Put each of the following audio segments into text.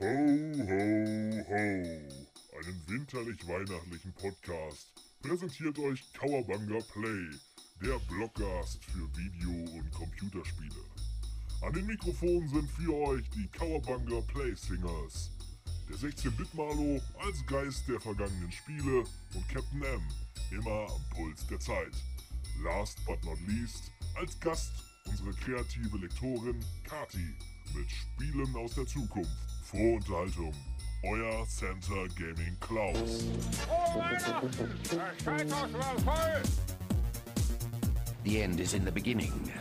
Ho, ho, ho. Einen winterlich-weihnachtlichen Podcast präsentiert euch Kauerbanga Play, der Blockcast für Video- und Computerspiele. An den Mikrofonen sind für euch die Kauerbanga Play Singers. Der 16-Bit-Malo als Geist der vergangenen Spiele und Captain M immer am Puls der Zeit. Last but not least als Gast unsere kreative Lektorin Kati mit Spielen aus der Zukunft. Frohe Unterhaltung. Euer Center Gaming Klaus. The end is in the beginning,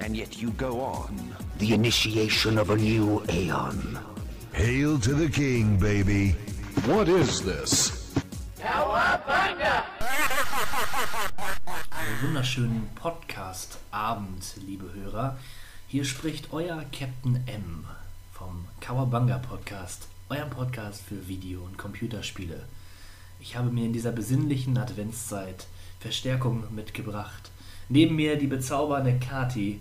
and yet you go on. The initiation of a new aeon. Hail to the king, baby. What is this? Einen wunderschönen Podcast-Abend, liebe Hörer. Hier spricht euer Captain M vom Kawabanga Podcast, eurem Podcast für Video- und Computerspiele. Ich habe mir in dieser besinnlichen Adventszeit Verstärkung mitgebracht. Neben mir die bezaubernde Kati.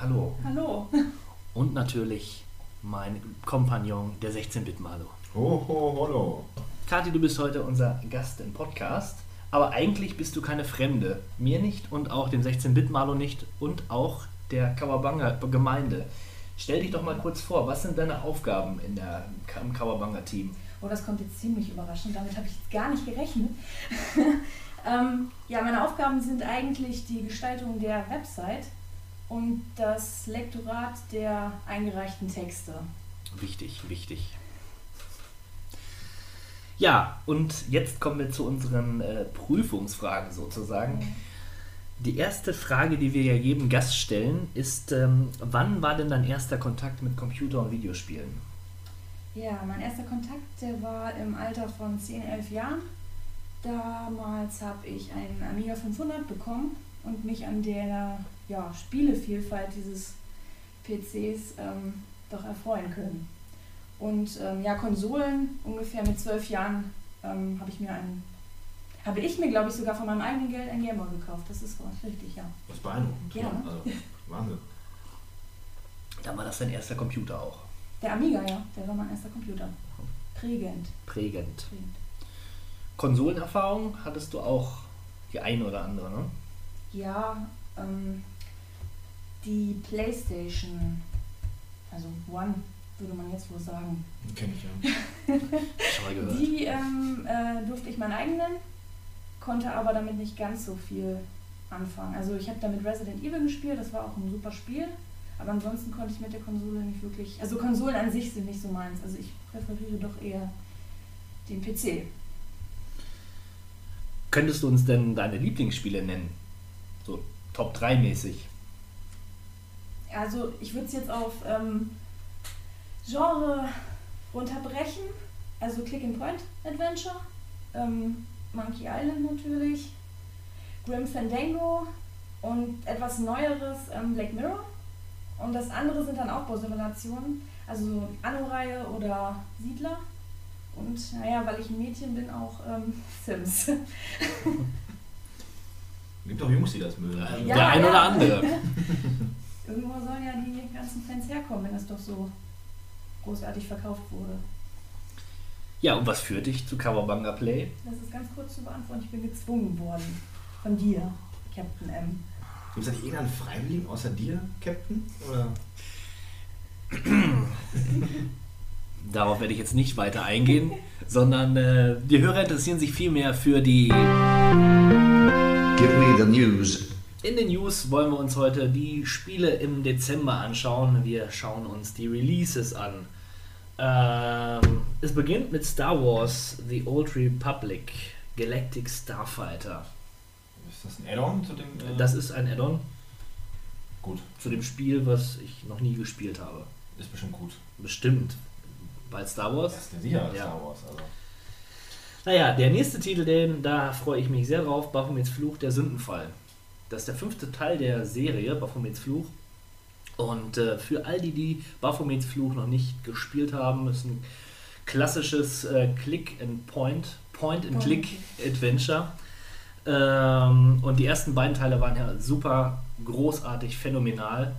Hallo. Hallo. Und natürlich mein Kompagnon, der 16-Bit-Malo. Ho, ho, hallo. Kathi, du bist heute unser Gast im Podcast, aber eigentlich bist du keine Fremde. Mir nicht und auch dem 16-Bit-Malo nicht und auch der Kawabanga-Gemeinde. Stell dich doch mal kurz vor, was sind deine Aufgaben in der, im Kawabanga-Team? Oh, das kommt jetzt ziemlich überraschend. Damit habe ich gar nicht gerechnet. ähm, ja, meine Aufgaben sind eigentlich die Gestaltung der Website und das Lektorat der eingereichten Texte. Wichtig, wichtig. Ja, und jetzt kommen wir zu unseren äh, Prüfungsfragen sozusagen. Die erste Frage, die wir ja jedem Gast stellen, ist, ähm, wann war denn dein erster Kontakt mit Computer- und Videospielen? Ja, mein erster Kontakt, der war im Alter von 10, 11 Jahren. Damals habe ich einen Amiga 500 bekommen und mich an der ja, Spielevielfalt dieses PCs ähm, doch erfreuen können. Und ähm, ja, Konsolen, ungefähr mit zwölf Jahren ähm, habe ich mir einen, habe ich mir, glaube ich, sogar von meinem eigenen Geld ein Gameboy gekauft. Das ist richtig, ja. Das ist beeindruckend. Ja, ne? Also, Wahnsinn. Dann war das dein erster Computer auch. Der Amiga, ja, der war mein erster Computer. Prägend. Prägend. prägend. Konsolenerfahrung hattest du auch die eine oder andere, ne? Ja, ähm, die Playstation, also One, würde man jetzt wohl sagen. Kenn ich ja. Schon mal gehört. Die ähm, äh, durfte ich meinen eigenen, konnte aber damit nicht ganz so viel anfangen. Also ich habe damit Resident Evil gespielt, das war auch ein super Spiel, aber ansonsten konnte ich mit der Konsole nicht wirklich. Also Konsolen an sich sind nicht so meins. Also ich präferiere doch eher den PC. Könntest du uns denn deine Lieblingsspiele nennen? So Top 3 mäßig. Also ich würde es jetzt auf ähm, Genre runterbrechen. Also Click-and-Point-Adventure, ähm, Monkey Island natürlich, Grim Fandango und etwas Neueres ähm, Black Mirror. Und das andere sind dann Aufbausimulationen, also so Anno-Reihe oder Siedler. Und naja, weil ich ein Mädchen bin, auch ähm, Sims. Gibt auch Jungs, die das mögen. Ja, der ein ja. oder andere. Irgendwo sollen ja die ganzen Fans herkommen, wenn es doch so großartig verkauft wurde. Ja, und was führt dich zu Kawabanga Play? Das ist ganz kurz zu beantworten. Ich bin gezwungen worden. Von dir, Captain M. Gibt es da nicht irgendeinen Freiwilligen außer dir, Captain? Oder? Darauf werde ich jetzt nicht weiter eingehen, sondern äh, die Hörer interessieren sich vielmehr für die. Give me the news. In den News wollen wir uns heute die Spiele im Dezember anschauen. Wir schauen uns die Releases an. Ähm, es beginnt mit Star Wars The Old Republic Galactic Starfighter. Ist das ein Add-on zu dem? Äh, Das ist ein Add-on gut. zu dem Spiel, was ich noch nie gespielt habe. Ist bestimmt gut. Bestimmt. Weil Star Wars. Das ist sicher Ja. Star Wars. Also. Naja, der nächste Titel, den, da freue ich mich sehr drauf, Baphomets Fluch, der Sündenfall. Das ist der fünfte Teil der Serie, Baphomets Fluch. Und äh, für all die, die Baphomets Fluch noch nicht gespielt haben, ist ein klassisches äh, Click-and-Point, Point-and-Click-Adventure. Ähm, und die ersten beiden Teile waren ja super großartig, phänomenal.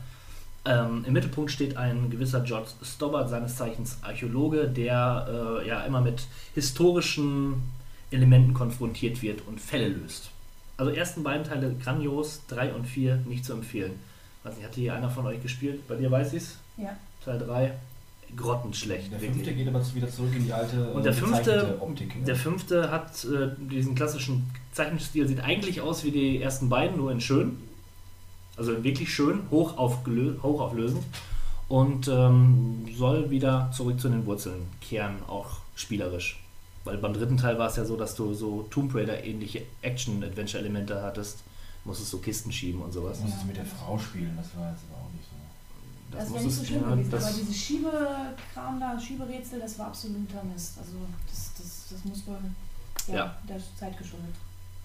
Ähm, Im Mittelpunkt steht ein gewisser George Stobbart, seines Zeichens Archäologe, der äh, ja immer mit historischen Elementen konfrontiert wird und Fälle löst. Also ersten beiden Teile grandios, drei und vier nicht zu empfehlen. Weiß nicht, hatte hier einer von euch gespielt? Bei dir weiß ich's? Ja. Teil 3, grottenschlecht. Der wirklich. fünfte geht aber wieder zurück in die alte Und der fünfte, Optik. ne? der fünfte hat äh, diesen klassischen Zeichenstil, sieht eigentlich aus wie die ersten beiden, nur in schön. Also wirklich schön, hoch hochauflösend. Und ähm, soll wieder zurück zu den Wurzeln kehren, auch spielerisch. Weil beim dritten Teil war es ja so, dass du so Tomb Raider-ähnliche Action-Adventure-Elemente hattest. Musstest so Kisten schieben und sowas. Das musstest du mit der Frau spielen, das war jetzt aber auch nicht so. Das, wäre nicht so schlimm gewesen, das- aber diese Schiebekram da, Schieberätsel, das war absoluter Mist. Also das, das, das muss wohl ja, Ja. der Zeit geschuldet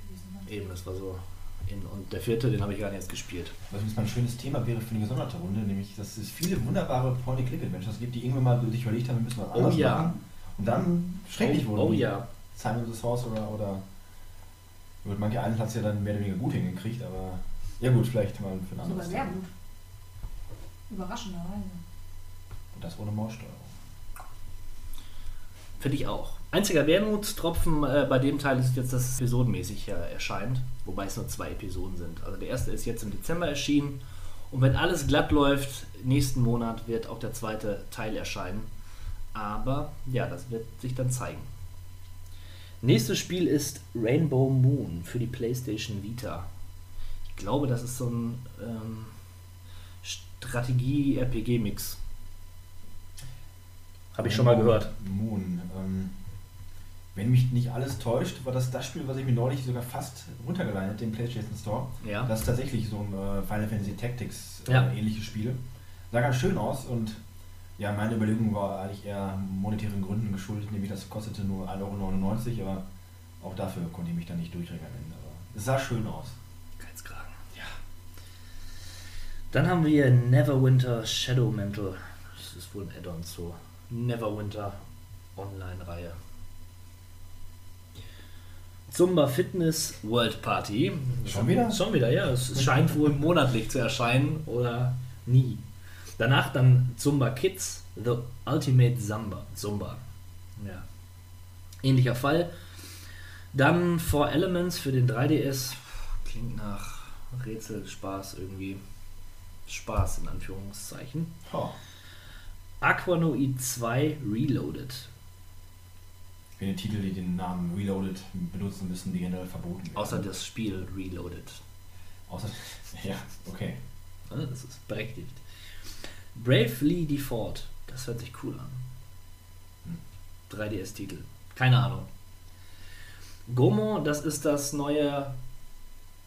gewesen sein. Eben, das war so. In, und der vierte, den habe ich gar nicht erst gespielt. Was übrigens mal ein schönes Thema wäre für eine gesonderte Runde, nämlich, dass es viele wunderbare Point-and-Click-Adventures gibt, die irgendwann mal sich überlegt haben, wir müssen was Oh anderes ja. machen. Und dann schrecklich oh, wurden. oh ja. Simon the Sorcerer oder gut, manche einen hat es ja dann mehr oder weniger gut hingekriegt, aber ja gut, vielleicht mal für ein Sogar anderes sehr Thema. gut. Überraschenderweise. Und das ohne Maussteuerung. Finde ich auch. Einziger Wermutstropfen äh, bei dem Teil ist jetzt, dass es episodenmäßig äh, erscheint, wobei es nur zwei Episoden sind. Also der erste ist jetzt im Dezember erschienen und wenn alles glatt läuft, nächsten Monat wird auch der zweite Teil erscheinen. Aber ja, das wird sich dann zeigen. Nächstes Spiel ist Rainbow Moon für die PlayStation Vita. Ich glaube, das ist so ein ähm, Strategie-RPG-Mix. Habe ich schon mal gehört. Moon. Ähm, wenn mich nicht alles täuscht, war das das Spiel, was ich mir neulich sogar fast runtergeladen habe, den PlayStation Store. Ja. Das ist tatsächlich so ein äh, Final Fantasy Tactics äh, Ja. ähnliches Spiel. Sah ganz schön aus und ja, meine Überlegung war eigentlich eher monetären Gründen geschuldet, nämlich das kostete nur 1,99 Euro, aber auch dafür konnte ich mich dann nicht durchringen am Ende. Aber es sah schön aus. Geizkragen. Ja. Dann haben wir Neverwinter Shadow Mantle. Das ist wohl ein Add-on zur Neverwinter Online-Reihe. Zumba Fitness World Party. Schon wieder? Schon wieder, ja. Es scheint wohl monatlich zu erscheinen oder nie. Danach dann Zumba Kids, The Ultimate Zumba. Zumba. Ja. Ähnlicher Fall. Dann Four Elements für den 3DS. Klingt nach Rätselspaß irgendwie. Spaß in Anführungszeichen. Oh, Aquanoid 2 Reloaded. ich finde Titel, die den Namen Reloaded benutzen müssen, die generell verboten werden. Außer das Spiel Reloaded. Außer, ja, okay. Ja, Das ist berechtigt. Bravely Default. Das hört sich cool an. 3DS-Titel. Keine Ahnung. Gomo, das ist das neue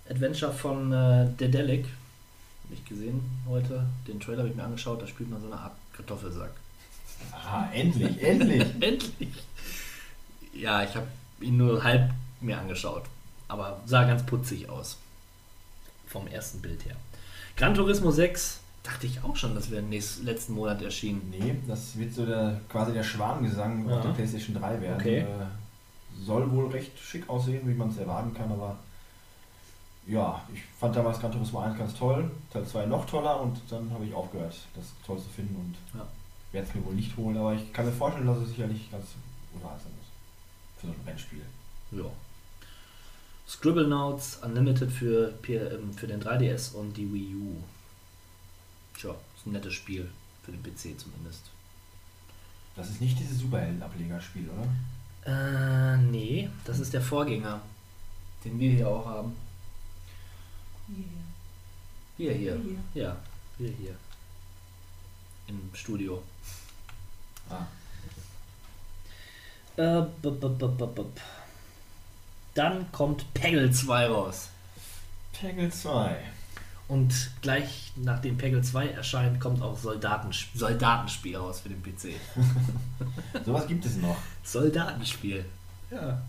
Adventure von äh, Dedelic. Hab ich gesehen heute. Den Trailer habe ich mir angeschaut. Da spielt man so eine Art Kartoffelsack. Ah, endlich, endlich. Endlich! Ja, ich habe ihn nur halb mir angeschaut. Aber sah ganz putzig aus. Vom ersten Bild her. Gran Turismo 6 dachte ich auch schon, das wäre nächsten letzten Monat erschienen. Nee, das wird so der, quasi der Schwanengesang Ja. auf der PlayStation 3 werden. Okay. Äh, soll wohl recht schick aussehen, wie man es erwarten kann, aber ja, ich fand damals Gran Turismo 1 ganz toll, Teil 2 noch toller und dann habe ich aufgehört, das toll zu finden und Ja. werde es mir wohl nicht holen, aber ich kann mir vorstellen, dass es sicherlich ganz unterhaltsam ist. Für so ein Rennspiel. Ja. Scribblenauts Unlimited für, ähm, für den 3DS und die Wii U. Tja, ist ein nettes Spiel. Für den PC zumindest. Das ist nicht dieses Superhelden-Ablegerspiel, oder? Äh, nee, das ist der Vorgänger, den wir hier auch haben. Hier. Wir hier. Hier. Ja, wir hier. Im Studio. Ah, Äh, bup, bup, bup. Dann kommt Peggle 2 raus. Peggle 2. Und gleich nachdem Peggle 2 erscheint, kommt auch Soldatensp Soldatenspiel raus für den PC. Sowas gibt es noch. Soldatenspiel. Ja.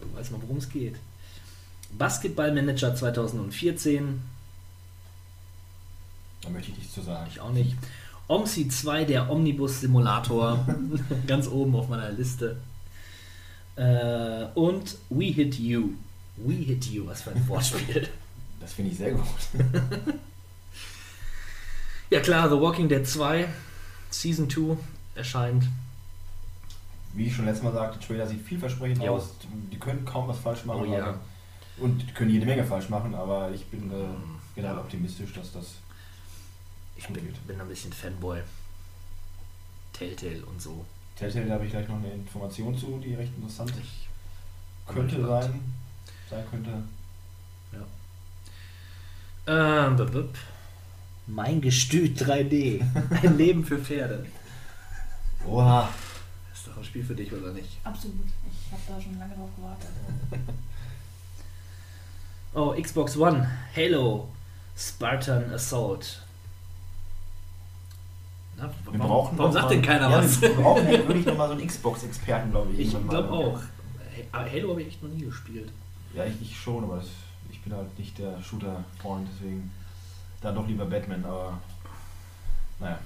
Du weißt mal, worum es geht. Basketballmanager 2014. Da möchte ich nichts zu sagen. Ich auch nicht. OMSI 2, der Omnibus Simulator. Ganz oben auf meiner Liste. Äh, und We Hit You. We Hit You, was für ein Wortspiel. Das finde ich sehr gut. Ja klar, The Walking Dead 2, Season 2 erscheint. Wie ich schon letztes Mal sagte, Trailer sieht vielversprechend Jo. aus. Die können kaum was falsch machen. Oh ja. Und können jede Menge falsch machen, aber ich bin äh, generell Ja. optimistisch, dass das Ich bin, geht. bin ein bisschen Fanboy. Telltale und so. Telltale, da habe ich gleich noch eine Information zu, die recht interessant Ich könnte gespannt. sein. Sein könnte. Ähm. Mein Gestüt 3D. Ein Leben für Pferde. Oha! Ist doch ein Spiel für dich, oder nicht? Absolut. Ich habe da schon lange drauf gewartet. Oh, Xbox One, Halo, Spartan Assault. Na, Wir warum brauchen warum sagt mal- denn keiner ja, was? Wir brauchen ja wirklich nochmal so einen Xbox-Experten, glaube ich. Ich glaube mal. auch. Ha- Halo habe ich echt noch nie gespielt. Ja, ich, ich schon, aber das, ich bin halt nicht der Shooter-Freund, deswegen dann doch lieber Batman, aber naja.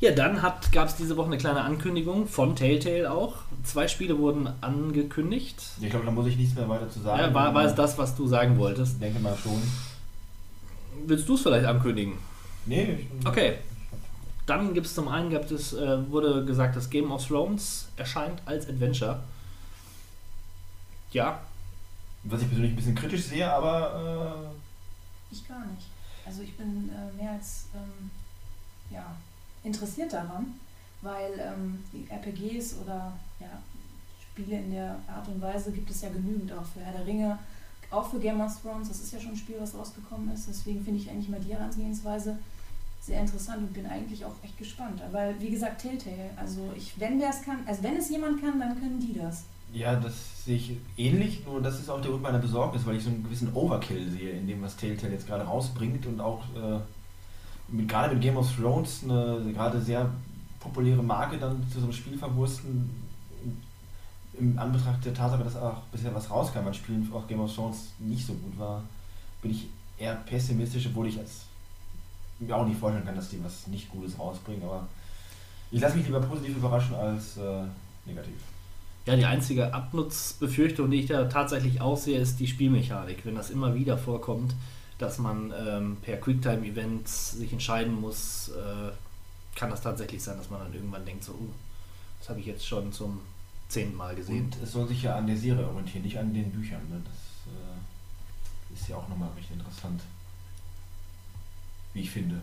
Ja, dann gab es diese Woche eine kleine Ankündigung von Telltale auch. Zwei Spiele wurden angekündigt. Ich glaube, da muss ich nichts mehr weiter zu sagen. Ja, war, war es das, was du sagen wolltest? Ich denke mal schon. Willst du es vielleicht ankündigen? Nee, ich, Okay. Dann gibt es zum einen, gibt es, äh, wurde gesagt, dass Game of Thrones erscheint als Adventure. Ja, Was ich persönlich ein bisschen kritisch sehe, aber Ich gar nicht. Also ich bin äh, mehr als ähm, ja, interessiert daran, weil ähm, die RPGs oder ja, Spiele in der Art und Weise gibt es ja genügend auch für Herr der Ringe, auch für Game of Thrones. Das ist ja schon ein Spiel, was rausgekommen ist. Deswegen finde ich eigentlich mal die Herangehensweise sehr interessant und bin eigentlich auch echt gespannt. Weil, wie gesagt, Telltale, also ich, wenn der es kann, also wenn es jemand kann, dann können die das. Ja, das sehe ich ähnlich, nur das ist auch der Grund meiner Besorgnis, weil ich so einen gewissen Overkill sehe in dem, was Telltale jetzt gerade rausbringt und auch äh, mit, gerade mit Game of Thrones eine gerade sehr populäre Marke dann zu so einem Spiel verwursten. Im Anbetracht der Tatsache, dass auch bisher was rauskam an Spielen, auch Game of Thrones nicht so gut war, bin ich eher pessimistisch, obwohl ich jetzt mir auch nicht vorstellen kann, dass die was nicht Gutes rausbringen, aber ich lasse mich lieber positiv überraschen als äh, negativ. Ja, die einzige Abnutzbefürchtung, die ich da tatsächlich auch sehe, ist die Spielmechanik. Wenn das immer wieder vorkommt, dass man ähm, per Quicktime-Events sich entscheiden muss, äh, kann das tatsächlich sein, dass man dann irgendwann denkt, so, uh, das habe ich jetzt schon zum zehnten Mal gesehen. Und es soll sich ja an der Serie orientieren, nicht an den Büchern. Ne? Das äh, ist ja auch nochmal recht interessant. Wie ich finde.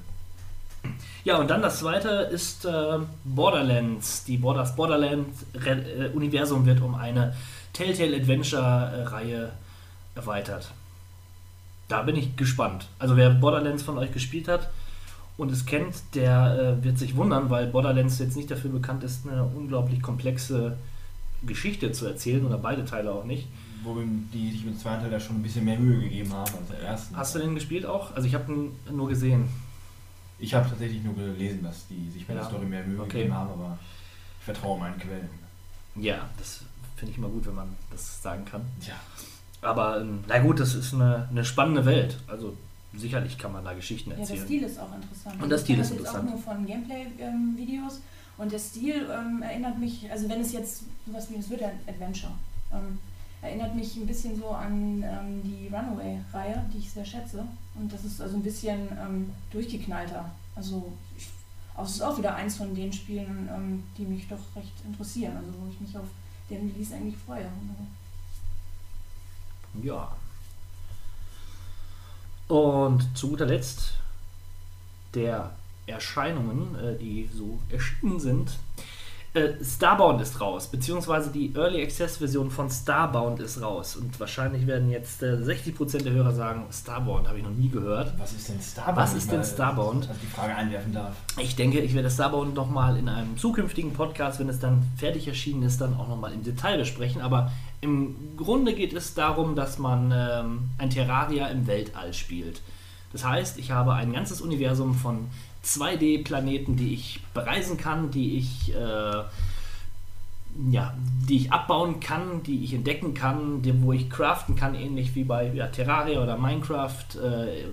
Ja, und dann das zweite ist äh, Borderlands. Die Bord das Borderlands-Universum wird um eine Telltale Adventure-Reihe erweitert. Da bin ich gespannt. Also wer Borderlands von euch gespielt hat und es kennt, der äh, wird sich wundern, weil Borderlands jetzt nicht dafür bekannt ist, eine unglaublich komplexe Geschichte zu erzählen oder beide Teile auch nicht. Wo die sich mit dem zweiten Teil ja schon ein bisschen mehr Mühe gegeben haben als der ersten. Hast du den gespielt auch? Also ich habe ihn nur gesehen. Ich habe tatsächlich nur gelesen, dass die sich bei Ja. der Story mehr Mühe Okay. gegeben haben, aber ich vertraue meinen Quellen. Ja, das finde ich immer gut, wenn man das sagen kann. Ja. Aber ähm, na gut, das ist eine, eine spannende Welt. Also sicherlich kann man da Geschichten Ja, der erzählen. Stil ist auch interessant. Und der Stil ich ist interessant. jetzt auch nur von Gameplay-Videos und der Stil ähm, erinnert mich, also wenn es jetzt sowas wie es wird ein Adventure, ähm, erinnert mich ein bisschen so an ähm, die Runaway-Reihe, die ich sehr schätze. Und das ist also ein bisschen ähm, durchgeknallter. Also auch es ist auch wieder eins von den Spielen, ähm, die mich doch recht interessieren, also wo ich mich auf den Release eigentlich freue. Ja. Und zu guter Letzt der Erscheinungen, äh, die so erschienen sind. Äh, Starbound ist raus, beziehungsweise die Early Access Version von Starbound ist raus. Und wahrscheinlich werden jetzt äh, 60% der Hörer sagen, Starbound habe ich noch nie gehört. Was ist denn Starbound? Was ist denn mal, Starbound? Dass ich die Frage einwerfen darf. Ich denke, ich werde Starbound nochmal in einem zukünftigen Podcast, wenn es dann fertig erschienen ist, dann auch nochmal im Detail besprechen. Aber im Grunde geht es darum, dass man ähm, ein Terraria im Weltall spielt. Das heißt, ich habe ein ganzes Universum von 2D-Planeten, die ich bereisen kann, die ich, äh, ja, die ich abbauen kann, die ich entdecken kann, die, wo ich craften kann, ähnlich wie bei ja, Terraria oder Minecraft. Äh,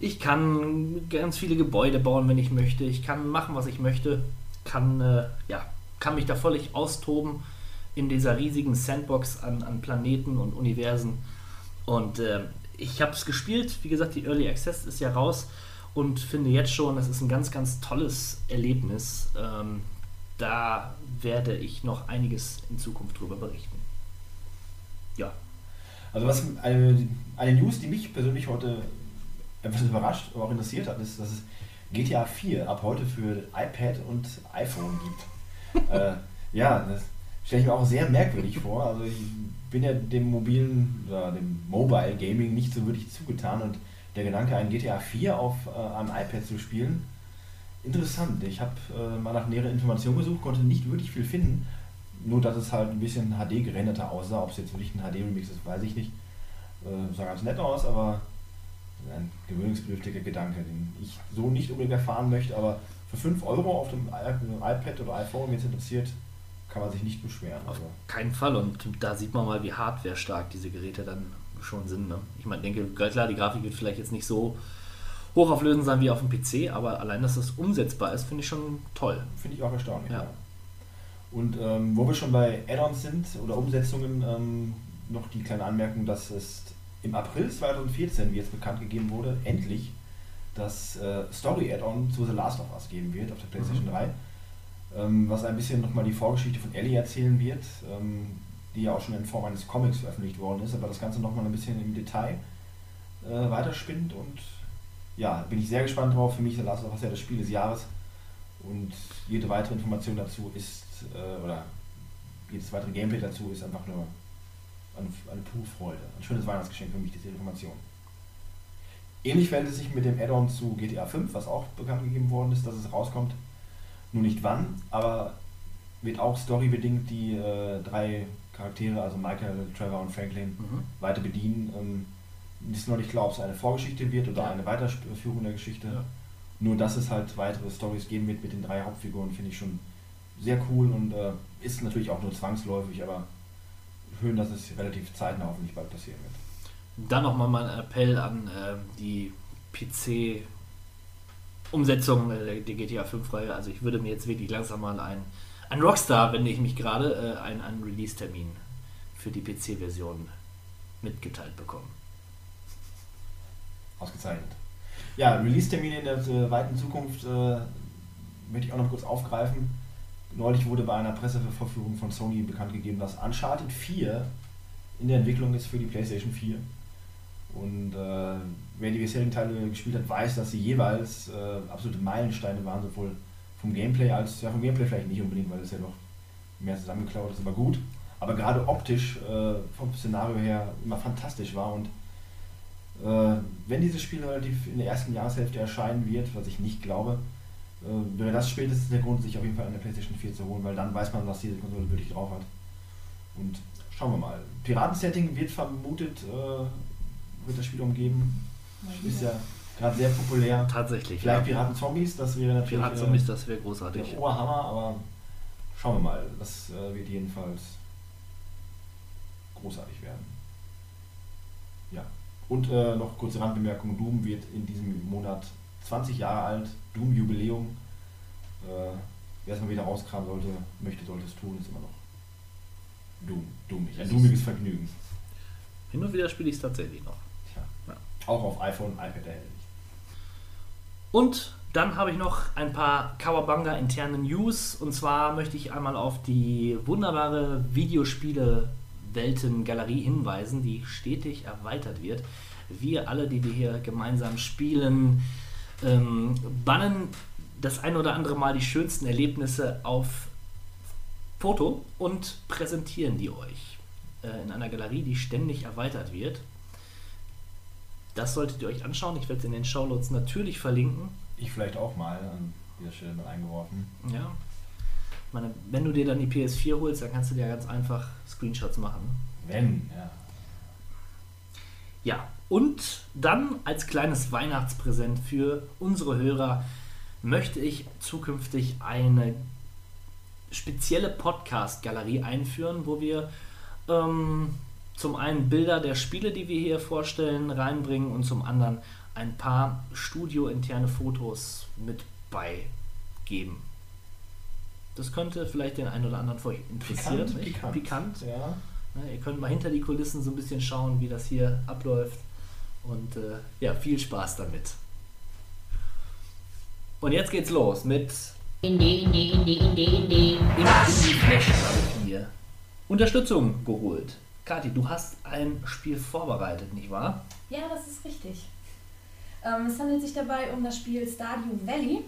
ich kann ganz viele Gebäude bauen, wenn ich möchte. Ich kann machen, was ich möchte. Kann, äh, ja, kann mich da völlig austoben in dieser riesigen Sandbox an, an Planeten und Universen. Und äh, ich habe es gespielt. Wie gesagt, die Early Access ist ja raus. Und finde jetzt schon, das ist ein ganz, ganz tolles Erlebnis. Ähm, da werde ich noch einiges in Zukunft drüber berichten. Ja. Also was eine, eine News, die mich persönlich heute etwas überrascht, aber auch interessiert hat, ist, dass es GTA 4 ab heute für iPad und iPhone gibt. äh, ja, das stelle ich mir auch sehr merkwürdig vor. Also ich bin ja dem mobilen oder dem Mobile Gaming nicht so wirklich zugetan und der Gedanke, ein GTA 4 auf äh, einem iPad zu spielen, interessant. Ich habe äh, mal nach näheren Informationen gesucht, konnte nicht wirklich viel finden. Nur, dass es halt ein bisschen HD gerenderter aussah. Ob es jetzt wirklich ein HD-Remix ist, weiß ich nicht. Äh, sah ganz nett aus, aber ein gewöhnungsbedürftiger Gedanke, den ich so nicht unbedingt erfahren möchte. Aber für 5 Euro auf dem iPad oder iPhone, wenn es interessiert, kann man sich nicht beschweren. Auf also. keinen Fall. Und da sieht man mal, wie hardware-stark diese Geräte dann schon sind. Ne? Ich meine, denke, klar, die Grafik wird vielleicht jetzt nicht so hochauflösend sein wie auf dem PC, aber allein, dass das umsetzbar ist, finde ich schon toll. Finde ich auch erstaunlich. Ja. ja. Und ähm, wo wir schon bei Add-ons sind oder Umsetzungen, ähm, noch die kleine Anmerkung, dass es im April 2014, wie jetzt bekannt gegeben wurde, endlich das äh, Story-Add-on zu The Last of Us geben wird auf der PlayStation mhm. 3. Ähm, was ein bisschen nochmal die Vorgeschichte von Ellie erzählen wird, ähm, die ja auch schon in Form eines Comics veröffentlicht worden ist, aber das Ganze nochmal ein bisschen im Detail äh, weiterspinnt und ja, bin ich sehr gespannt drauf. Für mich ist Last of Us ja das Spiel des Jahres und jede weitere Information dazu ist, äh, oder jedes weitere Gameplay dazu ist einfach nur eine, eine pure Freude. Ein schönes Weihnachtsgeschenk für mich, diese Information. Ähnlich verhält es sich mit dem Add-on zu GTA 5, was auch bekannt gegeben worden ist, dass es rauskommt. Nur nicht wann, aber wird auch storybedingt die äh, drei Charaktere, also Michael, Trevor und Franklin, mhm. weiter bedienen. Ähm, ist noch nicht klar, ob es eine Vorgeschichte wird oder ja. eine Weiterführung der Geschichte. Ja. Nur, dass es halt weitere Stories geben wird mit den drei Hauptfiguren, finde ich schon sehr cool und äh, ist natürlich auch nur zwangsläufig, aber schön, dass es relativ zeitnah hoffentlich bald passieren wird. Dann nochmal mein Appell an äh, die PC Umsetzung äh, der GTA 5 Reihe. Also ich würde mir jetzt wirklich langsam mal ein, ein Rockstar, wende ich mich gerade, äh, einen, einen Release-Termin für die PC-Version mitgeteilt bekommen. Ausgezeichnet. Ja, Release-Termine in der äh, weiten Zukunft äh, möchte ich auch noch kurz aufgreifen. Neulich wurde bei einer Presseverführung von Sony bekannt gegeben, dass Uncharted 4 in der Entwicklung ist für die PlayStation 4. Und äh, wer die bisherigen Teile gespielt hat, weiß, dass sie jeweils äh, absolute Meilensteine waren, sowohl vom Gameplay als, ja vom Gameplay vielleicht nicht unbedingt, weil es ja doch mehr zusammengeklaut ist, aber gut. Aber gerade optisch, äh, vom Szenario her, immer fantastisch war und äh, wenn dieses Spiel relativ in der ersten Jahreshälfte erscheinen wird, was ich nicht glaube, äh, wäre das spätestens der Grund, sich auf jeden Fall eine PlayStation 4 zu holen, weil dann weiß man, was diese Konsole wirklich drauf hat. Und schauen wir mal. Piratensetting wird vermutet, äh, wird das Spiel umgeben. Ist ja gerade sehr populär. Tatsächlich. Vielleicht ja. Piraten-Zombies, das wäre natürlich. Piraten-Zombies, äh, das wäre großartig. Der Oberhammer, aber schauen wir mal. Das äh, wird jedenfalls großartig werden. Ja. Und äh, noch kurze Randbemerkung: Doom wird in diesem Monat 20 Jahre alt. Doom-Jubiläum. Äh, Wer es mal wieder rauskramen sollte, möchte, sollte es tun, ist immer noch Doom. Doomig. Ein doomiges Vergnügen. Hin und wieder spiele ich es tatsächlich noch. Tja. Ja. Auch auf iPhone, iPad erhältlich. Und dann habe ich noch ein paar Kawabanga interne News. Und zwar möchte ich einmal auf die wunderbare Videospiele Welten-Galerie hinweisen, die stetig erweitert wird. Wir alle, die wir hier gemeinsam spielen, ähm, bannen das ein oder andere Mal die schönsten Erlebnisse auf Foto und präsentieren die euch äh, in einer Galerie, die ständig erweitert wird. Das solltet ihr euch anschauen. Ich werde es in den Shownotes natürlich verlinken. Ich vielleicht auch mal an dieser Stelle mal eingeworfen. Ja. Ich meine, wenn du dir dann die PS4 holst, dann kannst du dir ganz einfach Screenshots machen. Wenn, ja. Ja, und dann als kleines Weihnachtspräsent für unsere Hörer möchte ich zukünftig eine spezielle Podcast-Galerie einführen, wo wir ähm, zum einen Bilder der Spiele, die wir hier vorstellen, reinbringen und zum anderen ein paar studiointerne Fotos mit beigeben. Das könnte vielleicht den einen oder anderen von euch interessieren. Pikant, pikant, pikant. Ja. Ihr könnt mal hinter die Kulissen so ein bisschen schauen, wie das hier abläuft. Und äh, ja, viel Spaß damit. Und jetzt geht's los mit Indie, Indie, Indie, Indie, Indie. Indie Flash habe ich mir Unterstützung geholt. Kathi, du hast ein Spiel vorbereitet, nicht wahr? Ja, das ist richtig. Ähm, es handelt sich dabei um das Spiel Stardew Valley,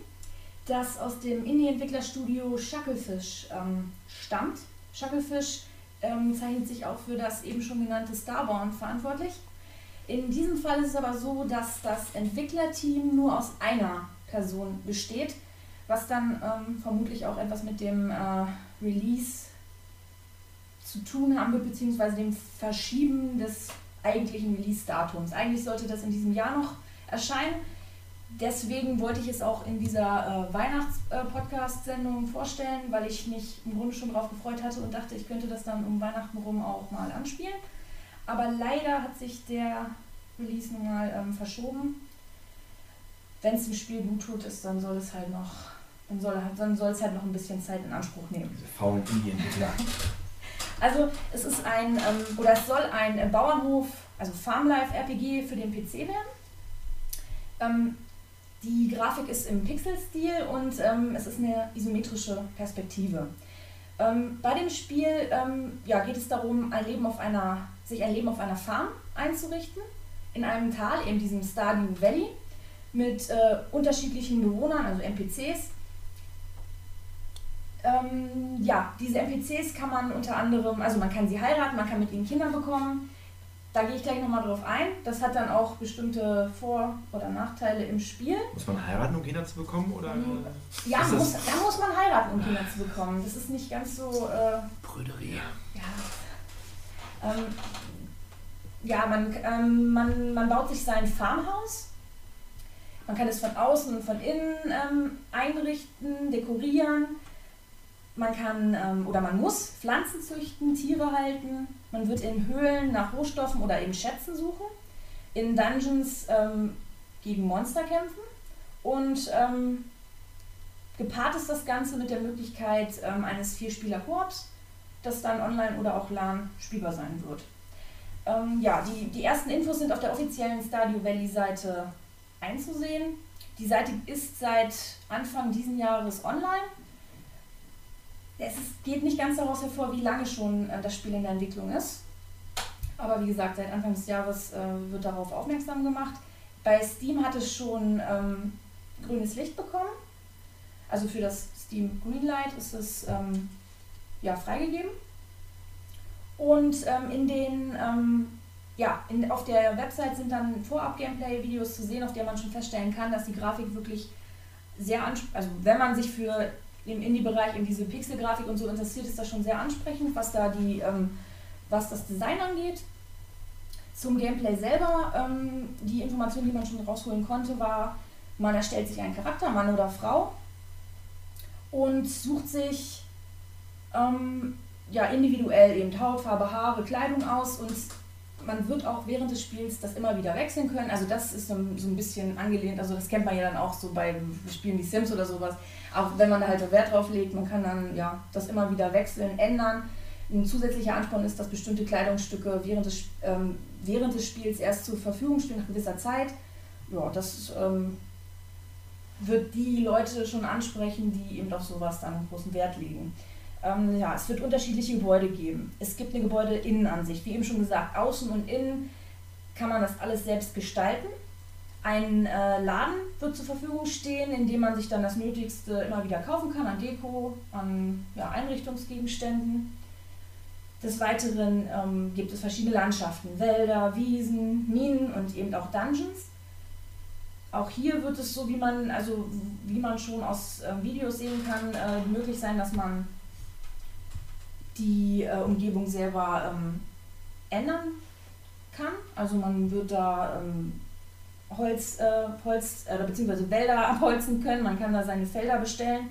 das aus dem Indie-Entwicklerstudio Shucklefish ähm, stammt. Shucklefish ähm, zeichnet sich auch für das eben schon genannte Starborn verantwortlich. In diesem Fall ist es aber so, dass das Entwicklerteam nur aus einer Person besteht, was dann ähm, vermutlich auch etwas mit dem äh, Release zu tun haben wird, beziehungsweise dem Verschieben des eigentlichen Release-Datums. Eigentlich sollte das in diesem Jahr noch erscheinen. Deswegen wollte ich es auch in dieser äh, Weihnachts-Podcast-Sendung äh, vorstellen, weil ich mich im Grunde schon darauf gefreut hatte und dachte, ich könnte das dann um Weihnachten rum auch mal anspielen. Aber leider hat sich der Release nun mal ähm, verschoben. Wenn es dem Spiel gut tut, ist, dann soll es halt noch, dann soll, es halt noch ein bisschen Zeit in Anspruch nehmen. Diese faulen Indie-Entwickler. Also es ist ein, ähm, oder es soll ein äh, Bauernhof, also Farmlife-RPG für den PC werden. Ähm, die Grafik ist im Pixel-Stil und ähm, es ist eine isometrische Perspektive. Ähm, bei dem Spiel ähm, ja, geht es darum, ein Leben auf einer, sich ein Leben auf einer Farm einzurichten, in einem Tal, eben diesem Stardew Valley, mit äh, unterschiedlichen Bewohnern, also NPCs, ähm, ja, diese NPCs kann man unter anderem, also man kann sie heiraten, man kann mit ihnen Kinder bekommen. Da gehe ich gleich nochmal drauf ein. Das hat dann auch bestimmte Vor- oder Nachteile im Spiel. Muss man heiraten, um Kinder zu bekommen? Oder? Mhm. Ja, muss, da muss man heiraten, um Kinder zu bekommen. Das ist nicht ganz so. Äh, Brüderie. ja. Ähm, ja, man, ähm, man, man baut sich sein Farmhaus. Man kann es von außen und von innen ähm, einrichten, dekorieren. Man kann ähm, oder man muss Pflanzen züchten, Tiere halten. Man wird in Höhlen nach Rohstoffen oder eben Schätzen suchen. In Dungeons ähm, gegen Monster kämpfen. Und ähm, gepaart ist das Ganze mit der Möglichkeit ähm, eines Vierspieler-Koops, das dann online oder auch LAN spielbar sein wird. Ähm, ja, die, die ersten Infos sind auf der offiziellen Stardew Valley-Seite einzusehen. Die Seite ist seit Anfang diesen Jahres online. Es geht nicht ganz daraus hervor, wie lange schon äh, das Spiel in der Entwicklung ist. Aber wie gesagt, seit Anfang des Jahres äh, wird darauf aufmerksam gemacht. Bei Steam hat es schon ähm, grünes Licht bekommen. Also für das Steam Greenlight ist es ähm, ja, freigegeben. Und ähm, in den, ähm, ja, in, auf der Website sind dann Vorab-Gameplay-Videos zu sehen, auf der man schon feststellen kann, dass die Grafik wirklich sehr ansprechend, also wenn man sich für den Indie-Bereich in diese Pixel-Grafik und so interessiert, ist das schon sehr ansprechend, was da die, ähm, was das Design angeht. Zum Gameplay selber, ähm, die Information, die man schon rausholen konnte, war, man erstellt sich einen Charakter, Mann oder Frau, und sucht sich ähm, ja, individuell eben Hautfarbe, Haare, Kleidung aus und man wird auch während des Spiels das immer wieder wechseln können. Also das ist so, ein bisschen angelehnt, also das kennt man ja dann auch so bei Spielen wie Sims oder sowas. Auch wenn man da halt Wert drauf legt, man kann dann ja das immer wieder wechseln, ändern. Ein zusätzlicher Ansporn ist, dass bestimmte Kleidungsstücke während des, ähm, während des Spiels erst zur Verfügung stehen nach gewisser Zeit. Ja, das ähm, wird die Leute schon ansprechen, die eben auf sowas dann großen Wert legen. Ähm, ja, es wird unterschiedliche Gebäude geben. Es gibt eine Gebäudeinnenansicht. Wie eben schon gesagt, außen und innen kann man das alles selbst gestalten. Ein äh, Laden wird zur Verfügung stehen, in dem man sich dann das Nötigste immer wieder kaufen kann, an Deko, an ja, Einrichtungsgegenständen. Des Weiteren ähm, gibt es verschiedene Landschaften, Wälder, Wiesen, Minen und eben auch Dungeons. Auch hier wird es so, wie man, also wie man schon aus äh, Videos sehen kann, äh, möglich sein, dass man die äh, Umgebung selber ähm, ändern kann. Also man wird da ähm, Holz, äh, Holz äh, beziehungsweise Wälder abholzen können, man kann da seine Felder bestellen.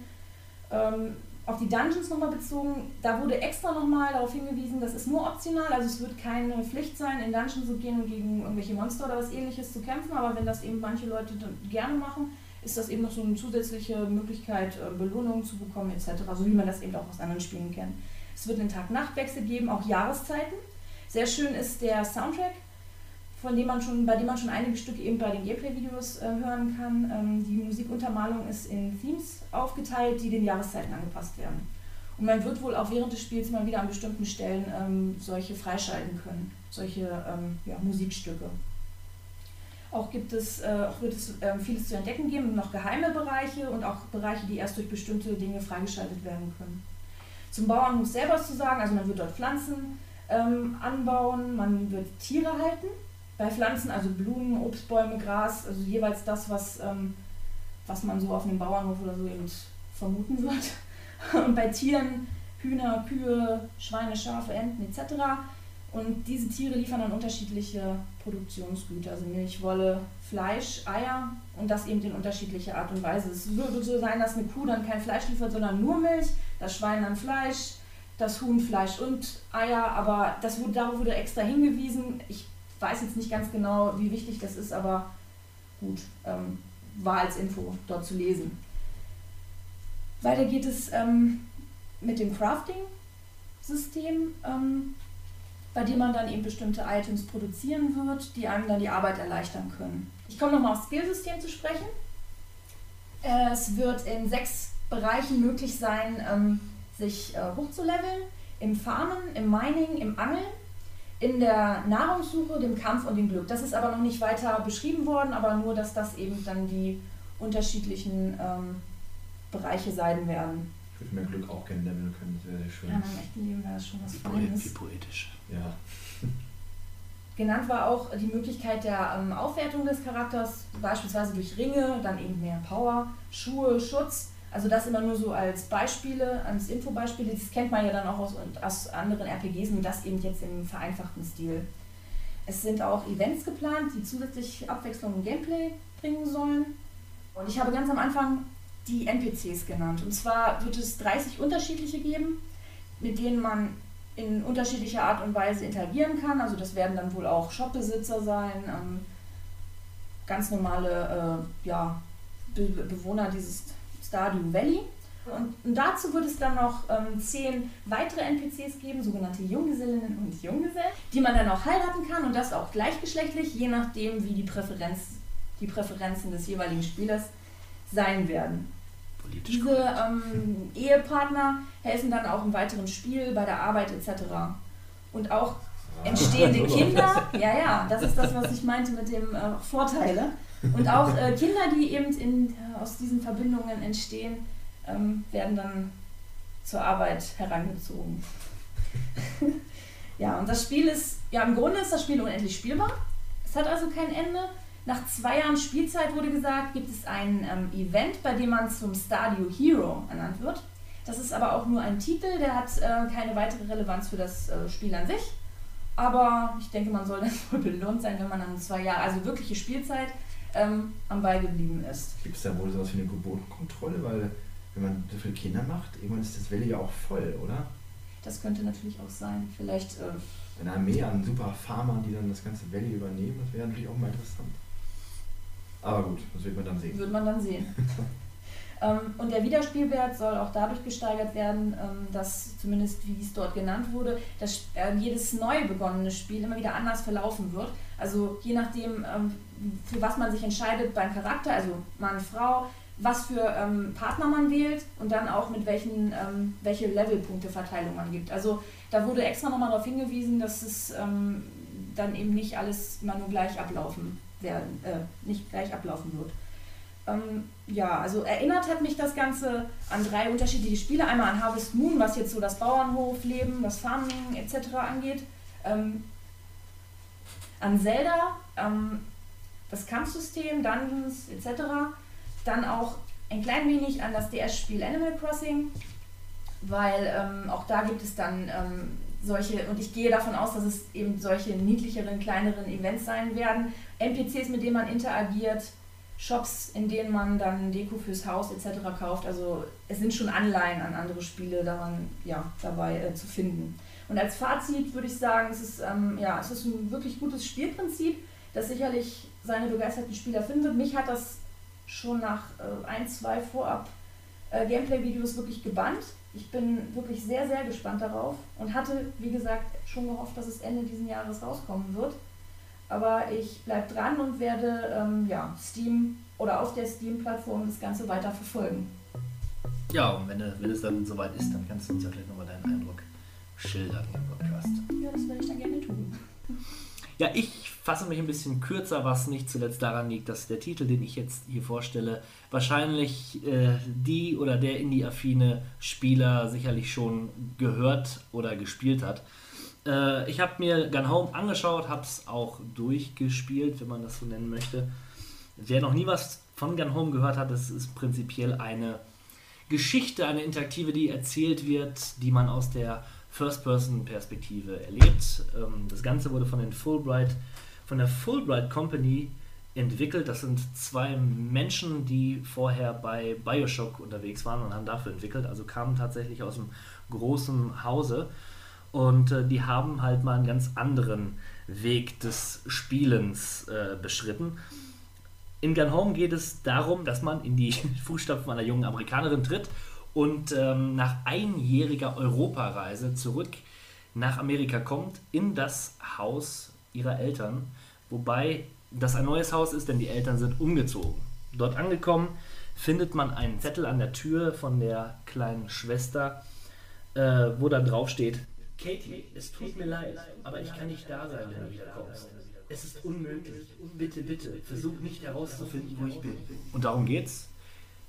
Ähm, auf die Dungeons nochmal bezogen, da wurde extra nochmal darauf hingewiesen, das ist nur optional, also es wird keine Pflicht sein, in Dungeons zu gehen und gegen irgendwelche Monster oder was ähnliches zu kämpfen, aber wenn das eben manche Leute gerne machen, ist das eben noch so eine zusätzliche Möglichkeit, äh, Belohnungen zu bekommen etc., so wie man das eben auch aus anderen Spielen kennt. Es wird einen Tag-Nacht-Wechsel geben, auch Jahreszeiten. Sehr schön ist der Soundtrack von dem man schon, bei dem man schon einige Stücke eben bei den Gameplay-Videos äh, hören kann. Ähm, die Musikuntermalung ist in Themes aufgeteilt, die den Jahreszeiten angepasst werden. Und man wird wohl auch während des Spiels mal wieder an bestimmten Stellen ähm, solche freischalten können, solche ähm, ja, Musikstücke. Auch gibt es, äh, wird es äh, vieles zu entdecken geben, noch geheime Bereiche und auch Bereiche, die erst durch bestimmte Dinge freigeschaltet werden können. Zum Bauernhof selber zu sagen, also man wird dort Pflanzen ähm, anbauen, man wird Tiere halten. Bei Pflanzen, also Blumen, Obstbäume, Gras, also jeweils das, was, ähm, was man so auf einem Bauernhof oder so eben vermuten wird. Und bei Tieren Hühner, Kühe, Schweine, Schafe, Enten etc. Und diese Tiere liefern dann unterschiedliche Produktionsgüter, also Milch, Wolle, Fleisch, Eier und das eben in unterschiedlicher Art und Weise. Es würde so sein, dass eine Kuh dann kein Fleisch liefert, sondern nur Milch, das Schwein dann Fleisch, das Huhn Fleisch und Eier, aber das wurde, darauf wurde extra hingewiesen. Ich weiß jetzt nicht ganz genau, wie wichtig das ist, aber gut, ähm, war als Info dort zu lesen. Weiter geht es ähm, mit dem Crafting-System. Ähm, bei dem man dann eben bestimmte Items produzieren wird, die einem dann die Arbeit erleichtern können. Ich komme nochmal aufs Skillsystem zu sprechen. Es wird in sechs Bereichen möglich sein, ähm, sich äh, hochzuleveln. Im Farmen, im Mining, im Angeln, in der Nahrungssuche, dem Kampf und dem Glück. Das ist aber noch nicht weiter beschrieben worden, aber nur, dass das eben dann die unterschiedlichen ähm, Bereiche sein werden. Ich würde mehr Glück auch gerne leveln können, das wäre sehr schön. Ja, im echten Leben wäre das schon was poet, wie Feines. poetisch. Ja. Genannt war auch die Möglichkeit der ähm, Aufwertung des Charakters, beispielsweise durch Ringe, dann eben mehr Power, Schuhe, Schutz. Also das immer nur so als Beispiele, als Infobeispiele. Das kennt man ja dann auch aus, aus anderen RPGs, nur das eben jetzt im vereinfachten Stil. Es sind auch Events geplant, die zusätzlich Abwechslung im Gameplay bringen sollen. Und ich habe ganz am Anfang die NPCs genannt. Und zwar wird es 30 unterschiedliche geben, mit denen man in unterschiedlicher Art und Weise interagieren kann. Also das werden dann wohl auch Shopbesitzer sein, ähm, ganz normale äh, ja, Be Bewohner dieses Stardew Valley. Und, und dazu wird es dann noch ähm, zehn weitere NPCs geben, sogenannte Junggesellinnen und Junggesellen, die man dann auch heiraten kann und das auch gleichgeschlechtlich, je nachdem, wie die, Präferenz, die Präferenzen des jeweiligen Spielers sein werden. Politisch Diese ähm, Ehepartner helfen dann auch im weiteren Spiel, bei der Arbeit etc. Und auch entstehende Kinder, ja, ja, das ist das, was ich meinte mit dem äh, Vorteile. Und auch äh, Kinder, die eben in, äh, aus diesen Verbindungen entstehen, ähm, werden dann zur Arbeit herangezogen. ja, und das Spiel ist, ja, im Grunde ist das Spiel unendlich spielbar. Es hat also kein Ende. Nach zwei Jahren Spielzeit wurde gesagt, gibt es ein ähm, Event, bei dem man zum Stadio Hero ernannt wird. Das ist aber auch nur ein Titel, der hat äh, keine weitere Relevanz für das äh, Spiel an sich. Aber ich denke, man soll dann wohl belohnt sein, wenn man dann zwei Jahre, also wirkliche Spielzeit, ähm, am Ball geblieben ist. Gibt es da wohl sowas wie eine Geburtenkontrolle? Weil wenn man so viele Kinder macht, irgendwann ist das Valley ja auch voll, oder? Das könnte natürlich auch sein. Vielleicht, äh, Eine Armee an super Farmern, die dann das ganze Valley übernehmen, das wäre natürlich auch mal interessant. Aber gut, das wird man dann sehen. wird man dann sehen. ähm, und der Wiederspielwert soll auch dadurch gesteigert werden, ähm, dass zumindest wie es dort genannt wurde, dass äh, jedes neu begonnene Spiel immer wieder anders verlaufen wird. Also je nachdem, ähm, für was man sich entscheidet beim Charakter, also Mann, Frau, was für ähm, Partner man wählt und dann auch mit welchen, ähm, welche Levelpunkteverteilung man gibt. Also da wurde extra nochmal darauf hingewiesen, dass es ähm, dann eben nicht alles immer nur gleich ablaufen werden, äh, nicht gleich ablaufen wird. Ähm, ja, also erinnert hat mich das Ganze an drei unterschiedliche Spiele. Einmal an Harvest Moon, was jetzt so das Bauernhofleben, das Farming etc. angeht. Ähm, an Zelda, ähm, das Kampfsystem, Dungeons etc. Dann auch ein klein wenig an das DS-Spiel Animal Crossing, weil ähm, auch da gibt es dann ähm, solche, und ich gehe davon aus, dass es eben solche niedlicheren, kleineren Events sein werden. NPCs, mit denen man interagiert, Shops, in denen man dann Deko fürs Haus etc. kauft. Also es sind schon Anleihen an andere Spiele daran, ja, dabei äh, zu finden. Und als Fazit würde ich sagen, es ist, ähm, ja, es ist ein wirklich gutes Spielprinzip, das sicherlich seine begeisterten Spieler findet. Mich hat das schon nach äh, ein, zwei Vorab äh, Gameplay-Videos wirklich gebannt. Ich bin wirklich sehr, sehr gespannt darauf und hatte, wie gesagt, schon gehofft, dass es Ende dieses Jahres rauskommen wird. Aber ich bleibe dran und werde ähm, ja, Steam oder auf der Steam-Plattform das Ganze weiter verfolgen. Ja, und wenn, wenn es dann soweit ist, dann kannst du uns ja vielleicht nochmal deinen Eindruck schildern im Podcast. Ja, das werde ich dann gerne tun. Ja, ich fasse mich ein bisschen kürzer, was nicht zuletzt daran liegt, dass der Titel, den ich jetzt hier vorstelle, wahrscheinlich äh, die oder der Indie-affine Spieler sicherlich schon gehört oder gespielt hat. Äh, ich habe mir Gun Home angeschaut, habe es auch durchgespielt, wenn man das so nennen möchte. Wer noch nie was von Gun Home gehört hat, das ist prinzipiell eine Geschichte, eine interaktive, die erzählt wird, die man aus der First-Person-Perspektive erlebt. Ähm, das Ganze wurde von den Fulbright, von der Fulbright Company entwickelt. Das sind zwei Menschen, die vorher bei Bioshock unterwegs waren und haben dafür entwickelt, also kamen tatsächlich aus einem großen Hause. Und äh, die haben halt mal einen ganz anderen Weg des Spielens äh, beschritten. In Gun Home geht es darum, dass man in die Fußstapfen einer jungen Amerikanerin tritt und ähm, nach einjähriger Europareise zurück nach Amerika kommt, in das Haus ihrer Eltern, wobei das ein neues Haus ist, denn die Eltern sind umgezogen. Dort angekommen findet man einen Zettel an der Tür von der kleinen Schwester, äh, wo dann drauf steht, Katie, es tut mir leid, aber ich kann nicht da sein, wenn du wiederkommst. Es ist unmöglich. Bitte, bitte, versuch nicht herauszufinden, wo ich bin. Und darum geht's.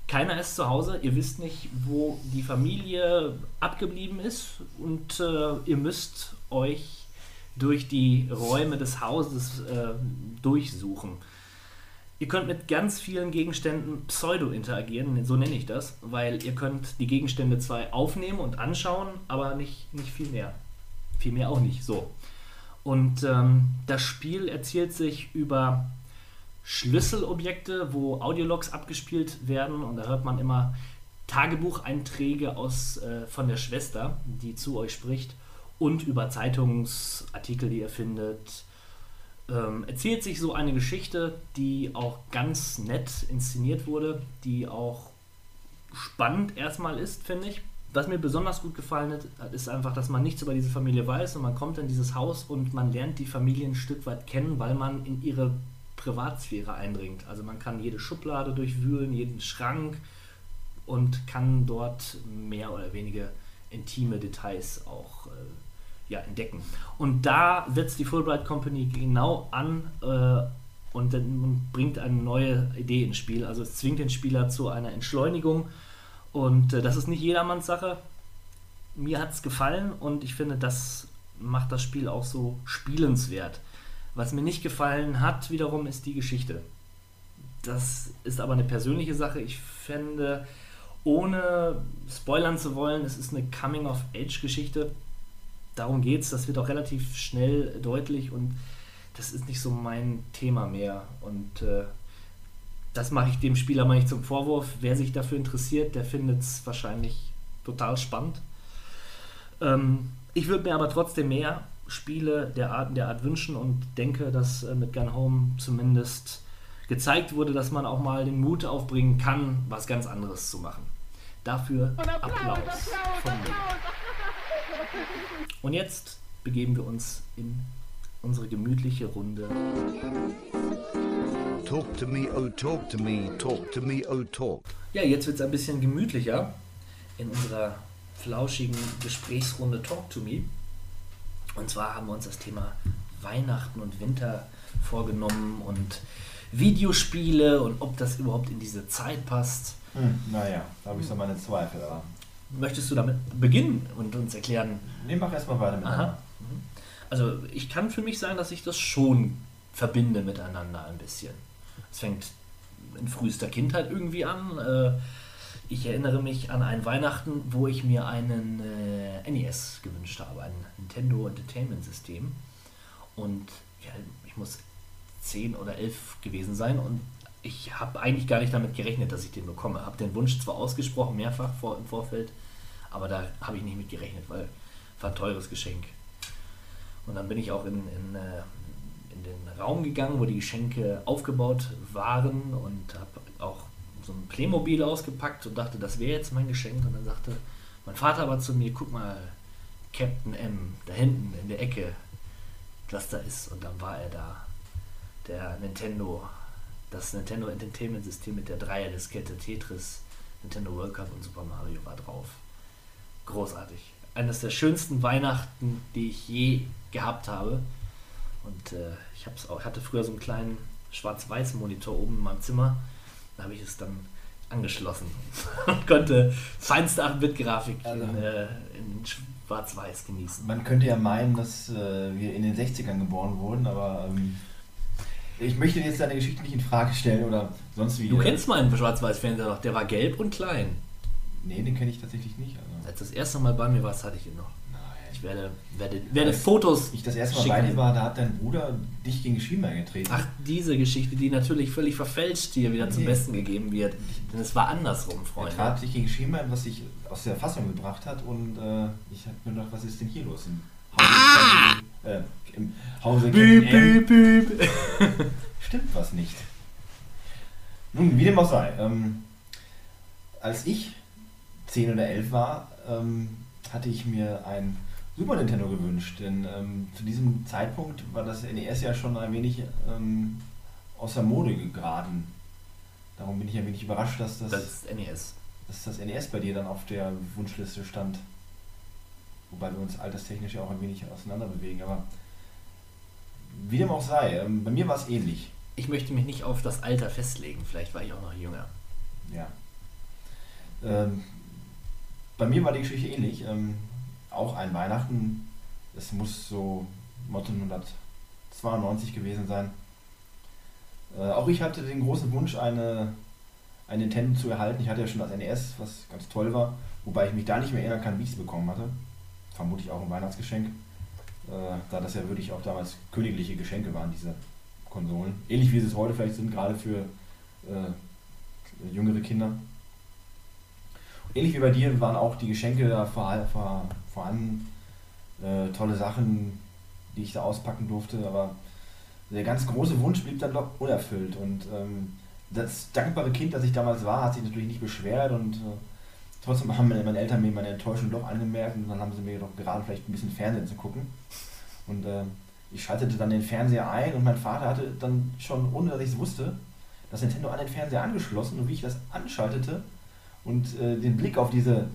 Keiner ist zu Hause, ihr wisst nicht, wo die Familie abgeblieben ist und äh, ihr müsst euch durch die Räume des Hauses äh, durchsuchen. Ihr könnt mit ganz vielen Gegenständen pseudo interagieren, so nenne ich das, weil ihr könnt die Gegenstände zwar aufnehmen und anschauen, aber nicht, nicht viel mehr. Viel mehr auch nicht, so. Und ähm, das Spiel erzählt sich über Schlüsselobjekte, wo Audiologs abgespielt werden und da hört man immer Tagebucheinträge aus, äh, von der Schwester, die zu euch spricht und über Zeitungsartikel, die ihr findet. Ähm, erzählt sich so eine Geschichte, die auch ganz nett inszeniert wurde, die auch spannend erstmal ist, finde ich. Was mir besonders gut gefallen hat, ist einfach, dass man nichts über diese Familie weiß und man kommt in dieses Haus und man lernt die Familie ein Stück weit kennen, weil man in ihre Privatsphäre eindringt. Also man kann jede Schublade durchwühlen, jeden Schrank und kann dort mehr oder weniger intime Details auch äh, ja, entdecken. Und da setzt die Fulbright Company genau an äh, und, und bringt eine neue Idee ins Spiel. Also es zwingt den Spieler zu einer Entschleunigung und äh, das ist nicht jedermanns Sache. Mir hat es gefallen und ich finde, das macht das Spiel auch so spielenswert. Was mir nicht gefallen hat, wiederum, ist die Geschichte. Das ist aber eine persönliche Sache. Ich fände, ohne spoilern zu wollen, es ist eine Coming-of-Age-Geschichte. Darum geht es. Das wird auch relativ schnell deutlich und das ist nicht so mein Thema mehr. Und äh, das mache ich dem Spieler mal nicht zum Vorwurf. Wer sich dafür interessiert, der findet es wahrscheinlich total spannend. Ähm, ich würde mir aber trotzdem mehr Spiele der Art, der Art wünschen und denke, dass äh, mit Gun Home zumindest gezeigt wurde, dass man auch mal den Mut aufbringen kann, was ganz anderes zu machen. Dafür Applaus von mir. Und jetzt begeben wir uns in unsere gemütliche Runde. Talk to me, oh talk to me, talk to me, oh talk. Ja, jetzt wird es ein bisschen gemütlicher in unserer flauschigen Gesprächsrunde Talk to Me. Und zwar haben wir uns das Thema Weihnachten und Winter vorgenommen und Videospiele und ob das überhaupt in diese Zeit passt. Hm, naja, da habe ich so meine Zweifel. Aber Möchtest du damit beginnen und uns erklären? nee, mach erstmal weiter miteinander. Aha. Mhm. Also ich kann für mich sagen, dass ich das schon verbinde miteinander ein bisschen. Es fängt in frühester Kindheit irgendwie an. Äh, Ich erinnere mich an ein Weihnachten, wo ich mir einen äh, NES gewünscht habe, ein Nintendo Entertainment System. Und ja, ich muss 10 oder 11 gewesen sein und ich habe eigentlich gar nicht damit gerechnet, dass ich den bekomme. Habe den Wunsch zwar ausgesprochen, mehrfach vor, im Vorfeld, aber da habe ich nicht mit gerechnet, weil war ein teures Geschenk. Und dann bin ich auch in, in, äh, in den Raum gegangen, wo die Geschenke aufgebaut waren und habe auch so ein Playmobil ausgepackt und dachte, das wäre jetzt mein Geschenk. Und dann sagte mein Vater aber zu mir, guck mal, Captain M, da hinten in der Ecke, was da ist. Und dann war er da. der Nintendo, das Nintendo Entertainment System mit der Dreierdiskette Tetris, Nintendo World Cup und Super Mario war drauf. Großartig. Eines der schönsten Weihnachten, die ich je gehabt habe. Und äh, ich hab's auch, hatte früher so einen kleinen Schwarz-Weiß-Monitor oben in meinem Zimmer. Da habe ich es dann angeschlossen und konnte feinste 8-Bit-Grafik Also. in, äh, in Schwarz-Weiß genießen. Man könnte ja meinen, dass äh, wir in den 60ern geboren wurden, aber ähm, ich möchte jetzt deine Geschichte nicht in Frage stellen oder sonst wie. Du kennst meinen Schwarz-Weiß-Fernseher noch, der war gelb und klein. Nee, den kenne ich tatsächlich nicht. Also. Als das erste Mal bei mir warst, hatte ich ihn noch. Nein. Ich werde, werde, werde Fotos. Ich das erste Mal schicken. bei dir war, da hat dein Bruder dich gegen Schienbein getreten. Ach, diese Geschichte, die natürlich völlig verfälscht hier wieder zum Nee. Besten gegeben wird. Denn es war andersrum, er Freunde. trat dich gegen Schienbein, was dich aus der Fassung gebracht hat und äh, ich habe mir gedacht, was ist denn hier los? Hause, äh, im Hause M büb, büb. stimmt was nicht. Nun, wie dem auch sei. Ähm, als ich 10 oder 11 war, ähm, hatte ich mir ein Super Nintendo gewünscht, denn ähm, zu diesem Zeitpunkt war das NES ja schon ein wenig ähm, aus der Mode geraten. Darum bin ich ein wenig überrascht, dass das, Das ist NES. dass das NES bei dir dann auf der Wunschliste stand. Wobei wir uns alterstechnisch ja auch ein wenig auseinander bewegen, aber wie dem auch sei, ähm, bei mir war es ähnlich. Ich möchte mich nicht auf das Alter festlegen. Vielleicht war ich auch noch jünger. Ja. Ähm, bei mir war die Geschichte ähnlich. Ähm, auch ein Weihnachten. Es muss so 1992 gewesen sein. Äh, auch ich hatte den großen Wunsch, eine, ein Nintendo zu erhalten. Ich hatte ja schon das NES, was ganz toll war. Wobei ich mich da nicht mehr erinnern kann, wie ich es bekommen hatte. Vermutlich auch ein Weihnachtsgeschenk. Äh, da das ja wirklich auch damals königliche Geschenke waren, diese Konsolen. Ähnlich wie sie es heute vielleicht sind, gerade für äh, jüngere Kinder. Ähnlich wie bei dir waren auch die Geschenke da vor, vor, vorhanden. Äh, tolle Sachen, die ich da auspacken durfte, aber der ganz große Wunsch blieb dann doch unerfüllt. Und ähm, das dankbare Kind, das ich damals war, hat sich natürlich nicht beschwert und äh, trotzdem haben meine, Eltern mir meine Enttäuschung doch angemerkt und dann haben sie mir doch geraten, vielleicht ein bisschen Fernsehen zu gucken. Und äh, ich schaltete dann den Fernseher ein und mein Vater hatte dann schon, ohne dass ich es wusste, das Nintendo an den Fernseher angeschlossen und wie ich das anschaltete und äh, den Blick auf diese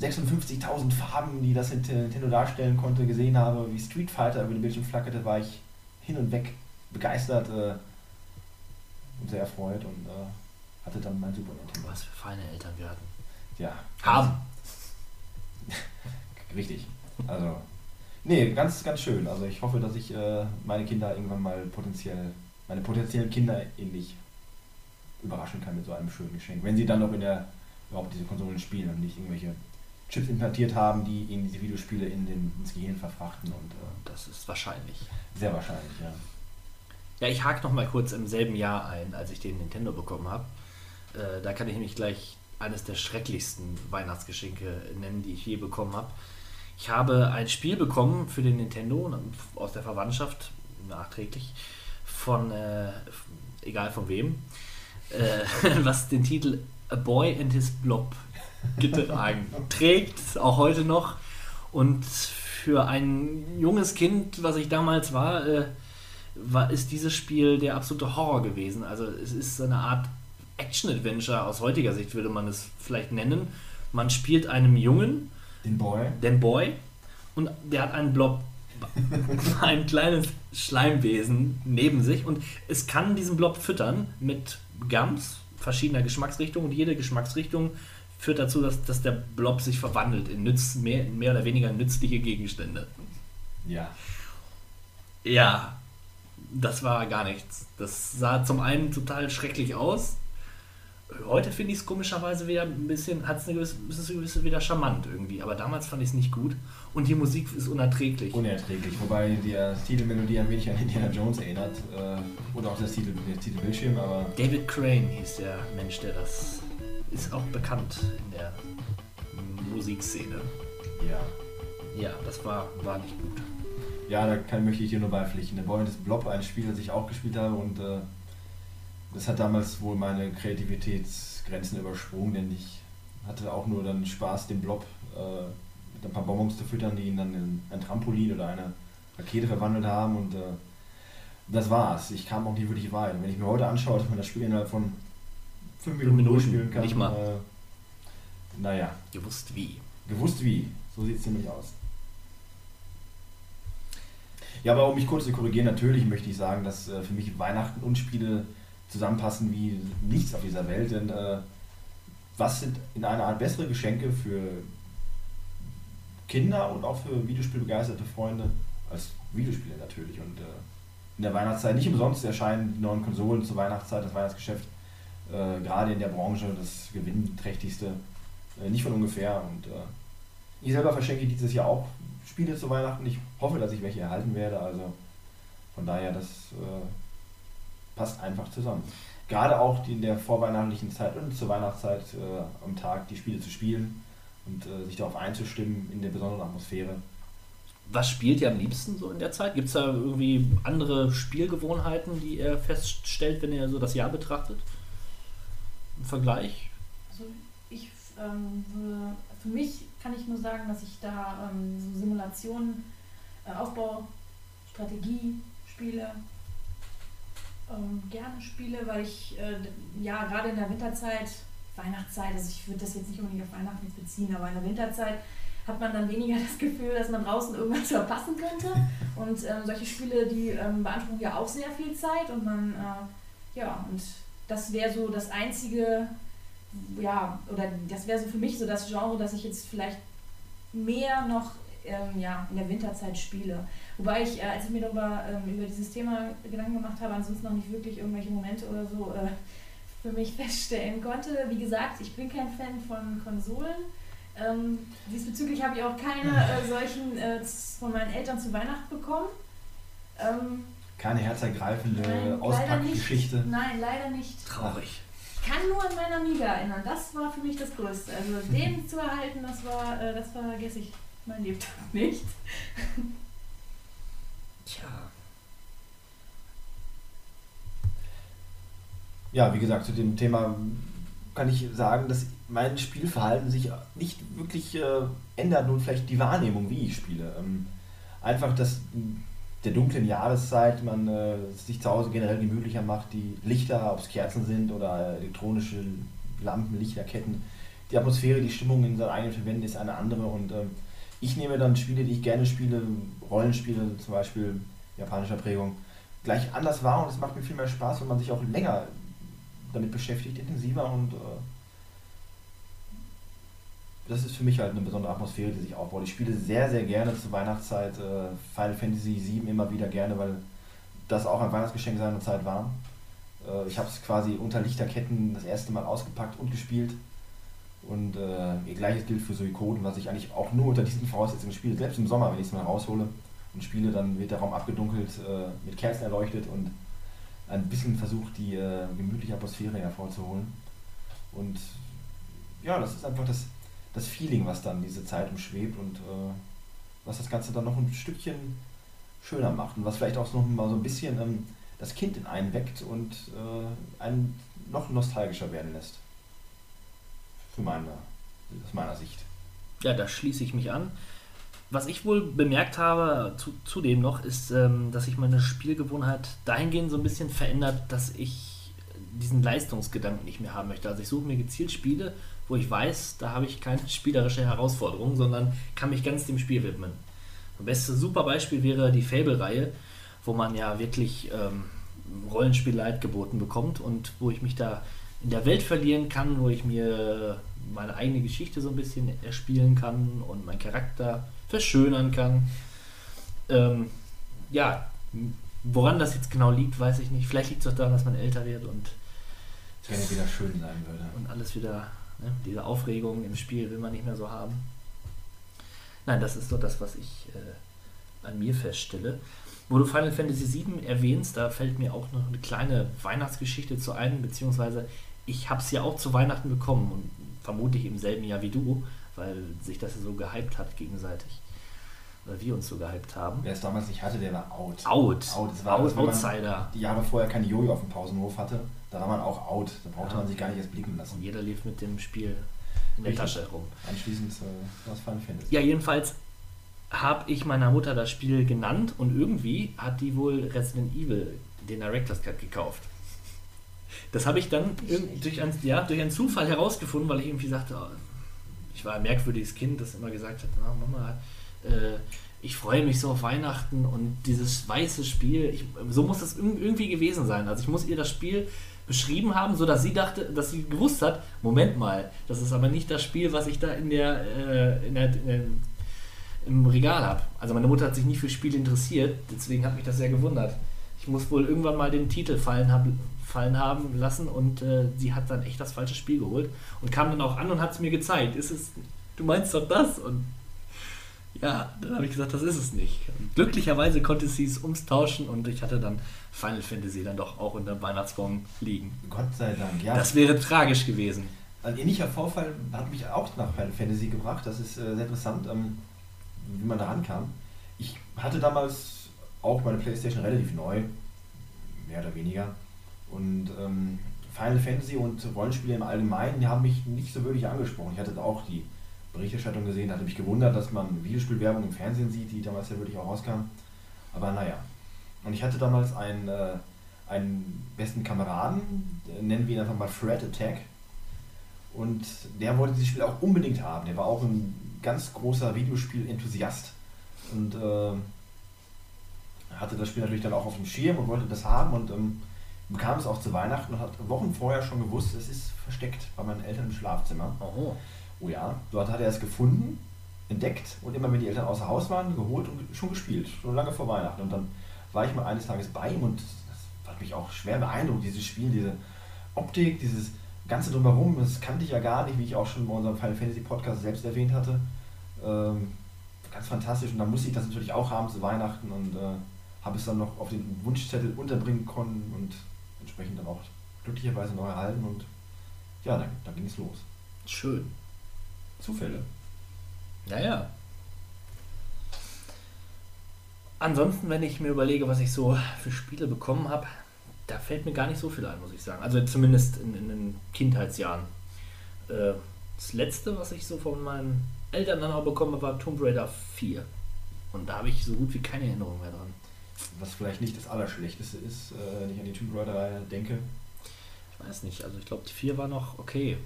56.000 Farben, die das Nintendo darstellen konnte, gesehen habe, wie Street Fighter über den Bildschirm flackerte, war ich hin und weg begeistert äh, und sehr erfreut und äh, hatte dann mein Super Nintendo. Was für feine Eltern wir hatten. Ja. Haben. Richtig. Also, nee, ganz, ganz schön. Also ich hoffe, dass ich äh, meine Kinder irgendwann mal potenziell, meine potenziellen Kinder ähnlich überraschen kann mit so einem schönen Geschenk. Wenn sie dann noch in der, überhaupt diese Konsolen spielen und nicht irgendwelche Chips implantiert haben, die ihnen diese Videospiele in den, ins Gehirn verfrachten und äh, Das ist wahrscheinlich. sehr wahrscheinlich, ja. Ja, ich hake noch mal kurz im selben Jahr ein, als ich den Nintendo bekommen habe. Äh, da kann ich nämlich gleich eines der schrecklichsten Weihnachtsgeschenke nennen, die ich je bekommen habe. Ich habe ein Spiel bekommen für den Nintendo aus der Verwandtschaft, nachträglich, von, äh, egal von wem, äh, was den Titel A Boy and His Blob getragen trägt, auch heute noch. Und für ein junges Kind, was ich damals war, äh, war, ist dieses Spiel der absolute Horror gewesen. Also es ist eine Art Action-Adventure aus heutiger Sicht, würde man es vielleicht nennen. Man spielt einem Jungen, Den Boy. den Boy, und der hat einen Blob, ein kleines Schleimwesen neben sich und es kann diesen Blob füttern mit Gums verschiedener Geschmacksrichtungen und jede Geschmacksrichtung führt dazu, dass, dass der Blob sich verwandelt in nütz, mehr, mehr oder weniger nützliche Gegenstände. Ja. Ja, das war gar nichts. Das sah zum einen total schrecklich aus. Heute finde ich es komischerweise wieder ein bisschen, hat es eine gewisse, ist es gewisse wieder charmant irgendwie. Aber damals fand ich es nicht gut. Und die Musik ist unerträglich. Unerträglich, wobei die Titelmelodie ein wenig an Indiana Jones erinnert. Äh, oder auch das Titel, der Titelbildschirm, aber David Crane hieß der Mensch, der das ist auch bekannt in der Musikszene. ja. Ja, das war, war nicht gut. Ja, da kann, möchte ich hier nur beipflichten. Der Boy his Blob, ein Spiel, das ich auch gespielt habe und äh, das hat damals wohl meine Kreativitätsgrenzen übersprungen, denn ich hatte auch nur dann Spaß, den Blob äh, mit ein paar Bonbons zu füttern, die ihn dann in ein Trampolin oder eine Rakete verwandelt haben und äh, Das war's. Ich kam auch nicht wirklich weit. Wenn ich mir heute anschaue, dass man das Spiel innerhalb von fünf Minuten, Minuten, durchspielen kann, nicht mal. Äh, naja, Gewusst wie. gewusst wie. So sieht es nämlich aus. Ja, aber um mich kurz zu korrigieren, natürlich möchte ich sagen, dass äh, für mich Weihnachten und Spiele zusammenpassen wie nichts auf dieser Welt. Denn äh, was sind in einer Art bessere Geschenke für Kinder und auch für Videospielbegeisterte Freunde als Videospiele natürlich. Und äh, in der Weihnachtszeit nicht umsonst erscheinen die neuen Konsolen zur Weihnachtszeit, das Weihnachtsgeschäft, äh, gerade in der Branche das gewinnträchtigste, äh, nicht von ungefähr. Und äh, ich selber verschenke dieses Jahr auch Spiele zu Weihnachten. Ich hoffe, dass ich welche erhalten werde. Also von daher, das äh, passt einfach zusammen. Gerade auch die in der vorweihnachtlichen Zeit und zur Weihnachtszeit äh, am Tag die Spiele zu spielen und äh, sich darauf einzustimmen in der besonderen Atmosphäre. Was spielt ihr am liebsten so in der Zeit? Gibt es da irgendwie andere Spielgewohnheiten, die ihr feststellt, wenn ihr so das Jahr betrachtet? Im Vergleich? Also ich, ähm, würde- für mich kann ich nur sagen, dass ich da ähm, so Simulationen, äh, Aufbau, Strategie spiele, ähm, gerne spiele, weil ich äh, ja gerade in der Winterzeit, Weihnachtszeit, also ich würde das jetzt nicht unbedingt auf Weihnachten beziehen, aber in der Winterzeit hat man dann weniger das Gefühl, dass man draußen irgendwas verpassen könnte. Und ähm, solche Spiele, die ähm, beanspruchen ja auch sehr viel Zeit und man, äh, ja, und das wäre so das einzige, ja, oder das wäre so für mich so das Genre, das ich jetzt vielleicht mehr noch ähm, ja, in der Winterzeit spiele. Wobei ich, äh, als ich mir darüber ähm, über dieses Thema Gedanken gemacht habe, ansonsten noch nicht wirklich irgendwelche Momente oder so äh, für mich feststellen konnte. Wie gesagt, ich bin kein Fan von Konsolen. Ähm, diesbezüglich habe ich auch keine äh, solchen äh, von meinen Eltern zu Weihnachten bekommen. Ähm, Keine herzergreifende. Auspackgeschichte. Nein, leider nicht. Traurig. Ich kann nur an meinen Amiga erinnern. Das war für mich das Größte. Also den zu erhalten, das war, äh, das vergesse ich mein Lebtag nicht. Tja. Ja, wie gesagt, zu dem Thema kann ich sagen, dass mein Spielverhalten sich nicht wirklich äh, ändert, nur vielleicht die Wahrnehmung, wie ich spiele. Ähm, einfach, dass der dunklen Jahreszeit man äh, sich zu Hause generell gemütlicher macht, die Lichter, ob es Kerzen sind oder elektronische Lampen, Lichterketten, die Atmosphäre, die Stimmung in seinen eigenen vier Wänden ist eine andere und ähm, ich nehme dann Spiele, die ich gerne spiele, Rollenspiele zum Beispiel japanischer Prägung, gleich anders wahr und es macht mir viel mehr Spaß, wenn man sich auch länger damit beschäftigt, intensiver und äh, das ist für mich halt eine besondere Atmosphäre, die sich aufbaut. Ich spiele sehr, sehr gerne zur Weihnachtszeit äh, Final Fantasy VII immer wieder gerne, weil das auch ein Weihnachtsgeschenk seiner Zeit war. Äh, ich habe es quasi unter Lichterketten das erste Mal ausgepackt und gespielt. Und äh, gleiches gilt für Suikoden, was ich eigentlich auch nur unter diesen Voraussetzungen spiele. Selbst im Sommer, wenn ich es mal raushole und spiele, dann wird der Raum abgedunkelt, äh, mit Kerzen erleuchtet und ein bisschen versucht, die äh, gemütliche Atmosphäre hervorzuholen. Und ja, das ist einfach das, das Feeling, was dann diese Zeit umschwebt und äh, was das Ganze dann noch ein Stückchen schöner macht und was vielleicht auch noch mal so ein bisschen ähm, das Kind in einen weckt und äh, einen noch nostalgischer werden lässt. Für meine, aus meiner Sicht. Ja, da schließe ich mich an. Was ich wohl bemerkt habe, zu, zudem noch, ist, ähm, dass sich meine Spielgewohnheit dahingehend so ein bisschen verändert, dass ich diesen Leistungsgedanken nicht mehr haben möchte. Also ich suche mir gezielt Spiele, wo ich weiß, da habe ich keine spielerische Herausforderung, sondern kann mich ganz dem Spiel widmen. Das beste super Beispiel wäre die Fable-Reihe, wo man ja wirklich ähm, Rollenspiel Light geboten bekommt und wo ich mich da in der Welt verlieren kann, wo ich mir meine eigene Geschichte so ein bisschen erspielen kann und meinen Charakter verschönern kann. Ähm, ja, woran das jetzt genau liegt, weiß ich nicht. Vielleicht liegt es auch daran, dass man älter wird und, Wenn er wieder schön sein würde. und alles wieder, ne, diese Aufregung im Spiel will man nicht mehr so haben. Nein, das ist so das, was ich äh, an mir feststelle. Wo du Final Fantasy VII erwähnst, da fällt mir auch noch eine kleine Weihnachtsgeschichte zu ein, beziehungsweise ich habe es ja auch zu Weihnachten bekommen und vermutlich im selben Jahr wie du, weil sich das so gehypt hat gegenseitig. Oder wir uns so gehypt haben. Wer es damals nicht hatte, der war out. Out. Out. Das war, Out, das, Outsider. Die Jahre vorher keine Jojo auf dem Pausenhof hatte, da war man auch out. Da brauchte Ja. man sich gar nicht erst blicken Und lassen. jeder lief mit dem Spiel in der Richtig. Tasche herum. Anschließend äh, was Final Fantasy. Ja, jedenfalls habe ich meiner Mutter das Spiel genannt und irgendwie hat die wohl Resident Evil, den Director's Cut, gekauft. Das habe ich dann durch, ein, ja, durch einen Zufall herausgefunden, weil ich irgendwie sagte, oh, ich war ein merkwürdiges Kind, das immer gesagt hat, "Na, Mama, äh, ich freue mich so auf Weihnachten und dieses weiße Spiel, ich, so muss irg- irgendwie gewesen sein. Also ich muss ihr das Spiel beschrieben haben, sodass sie dachte, dass sie gewusst hat, Moment mal, das ist aber nicht das Spiel, was ich da in der, äh, in der, in der im Regal habe. Also meine Mutter hat sich nie für Spiele interessiert, deswegen hat mich das sehr gewundert. Ich muss wohl irgendwann mal den Titel fallen, hab, fallen haben lassen und äh, sie hat dann echt das falsche Spiel geholt und kam dann auch an und hat es mir gezeigt. Ist es, du meinst doch das? Und ja, dann habe ich gesagt, das ist es nicht. Und glücklicherweise konnte sie es umtauschen und ich hatte dann Final Fantasy dann doch auch unter dem Weihnachtsbaum liegen. Gott sei Dank, ja. Das wäre tragisch gewesen. Ein ähnlicher Vorfall hat mich auch nach Final Fantasy gebracht. Das ist äh, sehr interessant, ähm, wie man da rankam. Ich hatte damals auch meine Playstation relativ neu, mehr oder weniger. Und ähm, Final Fantasy und Rollenspiele im Allgemeinen, die haben mich nicht so wirklich angesprochen. Ich hatte auch die Berichterstattung gesehen, hatte mich gewundert, dass man Videospielwerbung im Fernsehen sieht, die damals ja wirklich auch rauskam. Aber naja. Und ich hatte damals einen, äh, einen besten Kameraden, nennen wir ihn einfach mal Fred Attack. Und der wollte dieses Spiel auch unbedingt haben. Der war auch ein ganz großer Videospiel-Enthusiast. Und äh, hatte das Spiel natürlich dann auch auf dem Schirm und wollte das haben und ähm, bekam es auch zu Weihnachten und hat Wochen vorher schon gewusst, es ist versteckt bei meinen Eltern im Schlafzimmer. Oh. Oh ja, dort hat er es gefunden, entdeckt und immer wenn die Eltern außer Haus waren, geholt und schon gespielt, schon lange vor Weihnachten. Und dann war ich mal eines Tages bei ihm und das hat mich auch schwer beeindruckt, dieses Spiel, diese Optik, dieses Ganze drumherum, das kannte ich ja gar nicht, wie ich auch schon bei unserem Final Fantasy Podcast selbst erwähnt hatte. Ähm, ganz fantastisch und dann musste ich das natürlich auch haben zu Weihnachten und äh, habe es dann noch auf den Wunschzettel unterbringen können und entsprechend dann auch glücklicherweise noch erhalten und ja, dann, dann ging es los. Schön. Zufälle. Ja, ja. Ansonsten, wenn ich mir überlege, was ich so für Spiele bekommen habe, da fällt mir gar nicht so viel ein, muss ich sagen. Also zumindest in, in den Kindheitsjahren. Äh, das letzte, was ich so von meinen Eltern dann auch bekommen habe, war Tomb Raider 4. Und da habe ich so gut wie keine Erinnerung mehr dran. Was vielleicht nicht das Allerschlechteste ist, äh, wenn ich an die Tomb Raider denke. Ich weiß nicht, also ich glaube, die 4 war noch okay.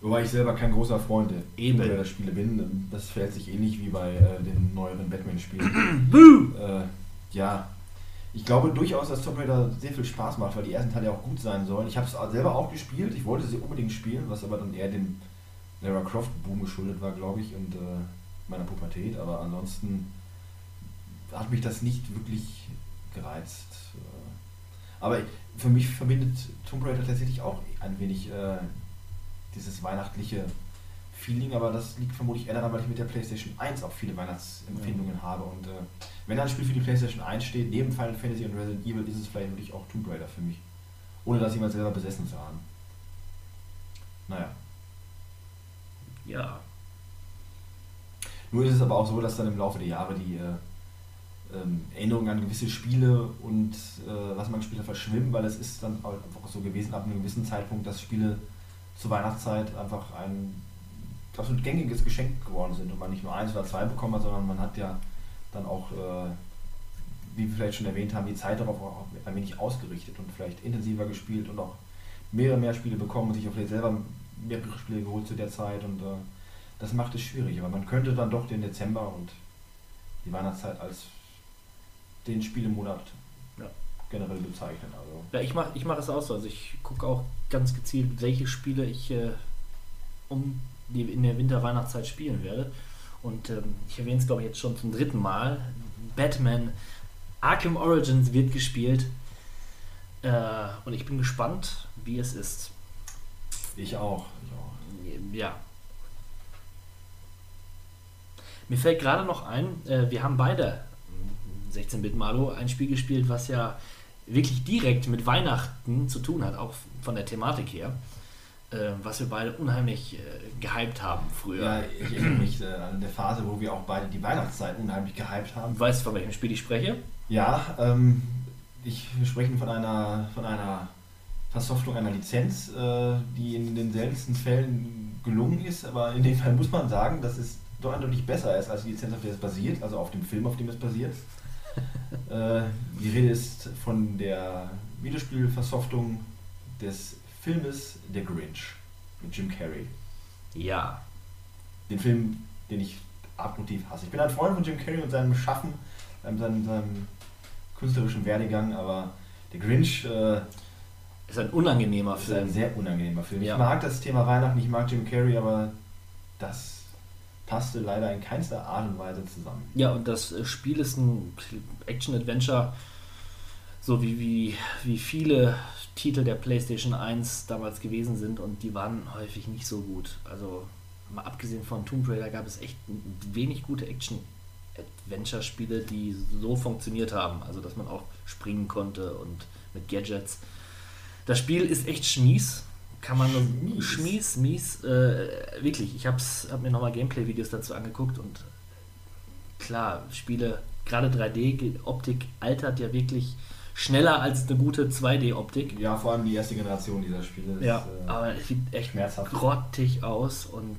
Wobei ich selber kein großer Freund der Eben. Tomb Raider Spiele bin. Das fällt sich ähnlich wie bei äh, den neueren Batman-Spielen. äh, ja, ich glaube durchaus, dass Tomb Raider sehr viel Spaß macht, weil die ersten Teile auch gut sein sollen. Ich habe es selber auch gespielt, ich wollte sie unbedingt spielen, was aber dann eher dem Lara Croft-Boom geschuldet war, glaube ich, und äh, meiner Pubertät. Aber ansonsten hat mich das nicht wirklich gereizt. Aber für mich verbindet Tomb Raider tatsächlich auch ein wenig äh, dieses weihnachtliche Feeling, aber das liegt vermutlich eher daran, weil ich mit der PlayStation 1 auch viele Weihnachtsempfindungen habe. Und äh, wenn ein Spiel für die PlayStation 1 steht, neben Final Fantasy und Resident Evil, ist es vielleicht wirklich auch Tomb Raider für mich. Ohne das jemand selber besessen zu haben. Naja. Ja, Nur ist es aber auch so, dass dann im Laufe der Jahre die äh, ähm, Erinnerungen an gewisse Spiele und äh, was man hat verschwimmen, weil es ist dann auch einfach so gewesen ab einem gewissen Zeitpunkt, dass Spiele zur Weihnachtszeit einfach ein absolut gängiges Geschenk geworden sind und man nicht nur eins oder zwei bekommen hat, sondern man hat ja dann auch, äh, wie wir vielleicht schon erwähnt haben, die Zeit darauf auch ein wenig ausgerichtet und vielleicht intensiver gespielt und auch mehrere mehr Spiele bekommen und sich auch vielleicht selber mehrere Spiele geholt zu der Zeit und äh, das macht es schwierig, aber man könnte dann doch den Dezember und die Weihnachtszeit als den Spielemonat Ja. generell bezeichnen. Also Ja, ich mache ich mach es auch so. Also ich gucke auch ganz gezielt, welche Spiele ich äh, um die in der Winter-Weihnachtszeit spielen werde. Und ähm, ich erwähne es, glaube ich, jetzt schon zum dritten Mal. Batman Arkham Origins wird gespielt. Äh, und ich bin gespannt, wie es ist. ich auch. Ich auch. Ja. Mir fällt gerade noch ein, äh, wir haben beide 16-Bit Malo ein Spiel gespielt, was ja wirklich direkt mit Weihnachten zu tun hat, auch von der Thematik her. Äh, was wir beide unheimlich äh, gehypt haben früher. Ja, ich erinnere mich äh, an der Phase, wo wir auch beide die Weihnachtszeit unheimlich gehypt haben. Du weißt, von welchem Spiel ich spreche? Ja, ähm, ich, wir sprechen von einer, von einer Versoftung einer Lizenz, äh, die in den seltensten Fällen gelungen ist, aber in dem Fall muss man sagen, das ist doch eindeutig besser ist als die Lizenz, auf der es basiert, also auf dem Film, auf dem es basiert. Äh, die Rede ist von der Videospielversoftung des Filmes Der Grinch mit Jim Carrey. Ja. Den Film, den ich abgrundtief hasse. Ich bin ein Freund von Jim Carrey und seinem Schaffen, seinem, seinem, seinem künstlerischen Werdegang, aber der Grinch äh, Ist ein unangenehmer ist ein Film. sehr unangenehmer Film. Ja. Ich mag das Thema Weihnachten, ich mag Jim Carrey, aber das passte leider in keinster Art und Weise zusammen. Ja, und das äh, Spiel ist ein Action-Adventure, so wie, wie, wie viele Titel der PlayStation 1 damals gewesen sind und die waren häufig nicht so gut. Also mal abgesehen von Tomb Raider gab es echt wenig gute Action-Adventure-Spiele, die so funktioniert haben. Also dass man auch springen konnte und mit Gadgets. Das Spiel ist echt schmies. Kann man Schmies. schmies, mies, äh, wirklich. Ich habe hab mir nochmal Gameplay-Videos dazu angeguckt und klar, Spiele, gerade 3D-Optik altert ja wirklich schneller als eine gute 2D-Optik. Ja, vor allem die erste Generation dieser Spiele. ist, Ja, äh, aber es sieht echt schmerzhaft. grottig aus und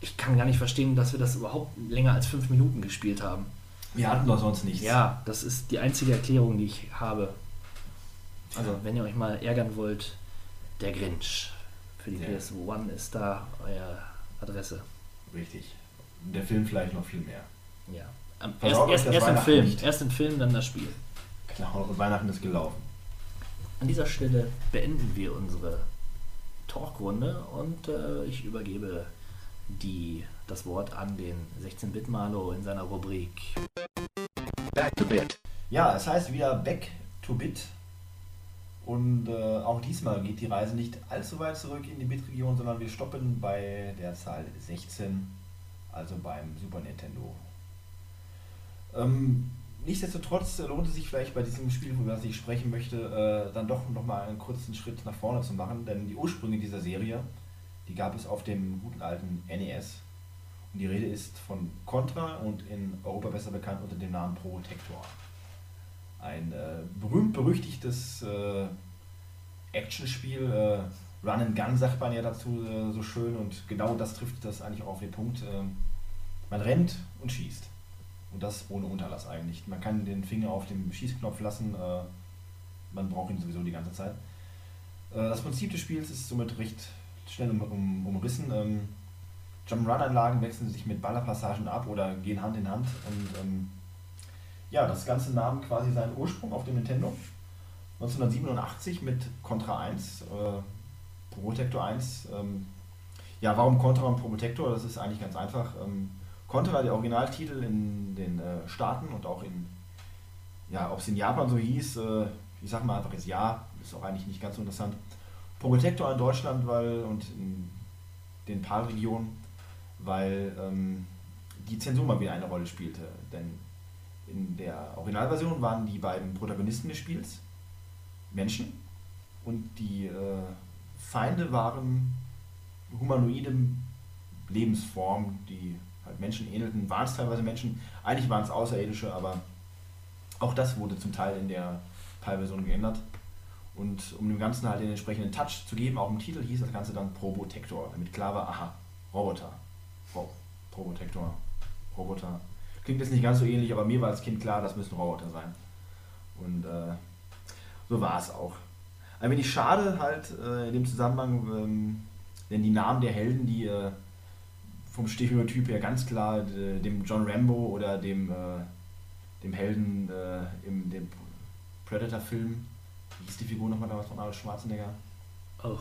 ich kann gar nicht verstehen, dass wir das überhaupt länger als fünf Minuten gespielt haben. wir hatten doch sonst nichts. Ja, das ist die einzige Erklärung, die ich habe. Also, wenn ihr euch mal ärgern wollt, der Grinch. Für die Ja. PS1 ist da eure Adresse. Richtig. Der Film vielleicht noch viel mehr. Ja. Am- Erst, erst, erst im Weihnachten Film. nicht. Erst im Film, dann das Spiel. Genau, und Weihnachten ist gelaufen. An dieser Stelle beenden wir unsere Talkrunde und äh, ich übergebe die, das Wort an den 16-Bit-Malo in seiner Rubrik. Back to bit. Ja, es heißt wieder Back to Bit. Und äh, auch diesmal geht die Reise nicht allzu weit zurück in die Bit-Region, sondern wir stoppen bei der Zahl 16, also beim Super Nintendo. Ähm, nichtsdestotrotz lohnt es sich vielleicht bei diesem Spiel, über das ich sprechen möchte, äh, dann doch nochmal einen kurzen Schritt nach vorne zu machen, denn die Ursprünge dieser Serie, die gab es auf dem guten alten NES. Und die Rede ist von Contra und in Europa besser bekannt unter dem Namen Protector. Ein äh, berühmt-berüchtigtes äh, Actionspiel, äh, Run and Gun sagt man ja dazu äh, so schön und genau das trifft das eigentlich auch auf den Punkt. ähm, man rennt und schießt. Und das ohne Unterlass eigentlich. Man kann den Finger auf dem Schießknopf lassen, äh, man braucht ihn sowieso die ganze Zeit. Äh, das Prinzip des Spiels ist somit recht schnell um, um, umrissen. Ähm, Jump'n'Run-Anlagen wechseln sich mit Ballerpassagen ab oder gehen Hand in Hand. Und ähm, ja, das Ganze nahm quasi seinen Ursprung auf dem Nintendo. 1987 mit Contra 1, äh, Protector 1. Ähm, ja, warum Contra und Protector? Das ist eigentlich ganz einfach. Ähm, Contra, der Originaltitel in den äh, Staaten und auch in, ja, ob es in Japan so hieß, äh, ich sag mal einfach jetzt ja, ist auch eigentlich nicht ganz so interessant. Protector in Deutschland weil, und in den PAL-Regionen, weil ähm, die Zensur mal wieder eine Rolle spielte. Denn in der Originalversion waren die beiden Protagonisten des Spiels Menschen und die äh, Feinde waren humanoide Lebensformen, die halt Menschen ähnelten. Waren es teilweise Menschen, eigentlich waren es Außerirdische, aber auch das wurde zum Teil in der PAL-Version geändert. Und um dem Ganzen halt den entsprechenden Touch zu geben, auch im Titel hieß das Ganze dann Probotector, damit klar war, aha, Roboter. Pro Probotector, Roboter. Klingt jetzt nicht ganz so ähnlich, aber mir war als Kind klar, das müssen Roboter sein. Und äh, so war es auch. Ein wenig schade halt äh, in dem Zusammenhang, ähm, denn die Namen der Helden, die äh, vom Stereotyp her ganz klar äh, dem John Rambo oder dem, äh, dem Helden äh, im dem Predator-Film, wie hieß die Figur nochmal damals von Arnold Schwarzenegger? Oh,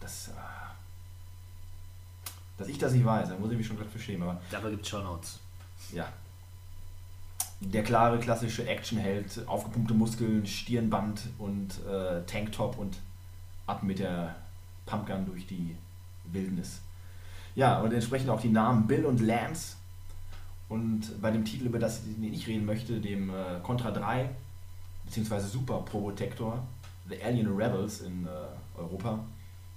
Das, dass ich das nicht weiß, da muss ich mich schon gleich für schämen, aber dafür gibt es Show Notes. Ja. Der klare, klassische Actionheld, aufgepumpte Muskeln, Stirnband und äh, Tanktop und ab mit der Pumpgun durch die Wildnis. Ja, und entsprechend auch die Namen Bill und Lance. Und bei dem Titel, über das ich reden möchte, dem äh, Contra 3, beziehungsweise Super Probotector, The Alien Rebels in äh, Europa,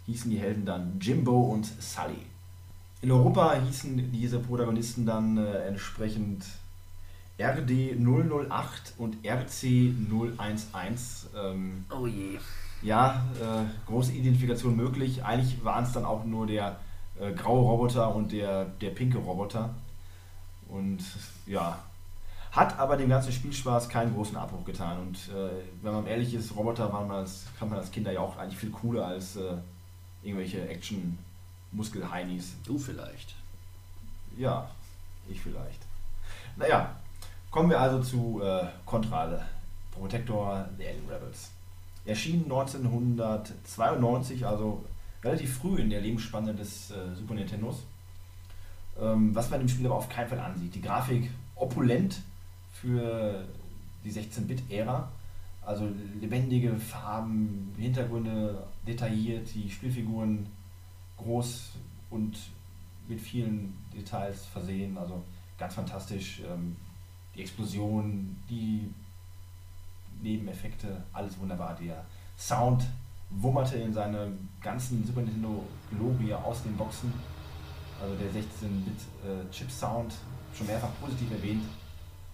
hießen die Helden dann Jimbo und Sully. In Europa hießen diese Protagonisten dann äh, entsprechend RD008 und RC011. Ähm, Oh je. ja, äh, große Identifikation möglich. Eigentlich waren es dann auch nur der äh, graue Roboter und der, der pinke Roboter. Und ja, hat aber dem ganzen Spielspaß keinen großen Abbruch getan. Und äh, wenn man ehrlich ist, Roboter waren man als, fand man als Kinder ja auch eigentlich viel cooler als äh, irgendwelche Action-Muskel-Heinis. Du vielleicht. Ja, ich vielleicht. Naja, kommen wir also zu äh, Contra Protector The Alien Rebels. Erschien 1992, also relativ früh in der Lebensspanne des äh, Super Nintendos. Ähm, was man dem Spiel aber auf keinen Fall ansieht. Die Grafik opulent für die 16-Bit-Ära. Also lebendige Farben, Hintergründe detailliert, die Spielfiguren groß und mit vielen Details versehen. Also ganz fantastisch. Ähm, die Explosion, die Nebeneffekte, alles wunderbar. Der Sound wummerte in seiner ganzen Super Nintendo Gloria aus den Boxen. Also der 16-Bit-Chip-Sound, äh, schon mehrfach positiv erwähnt.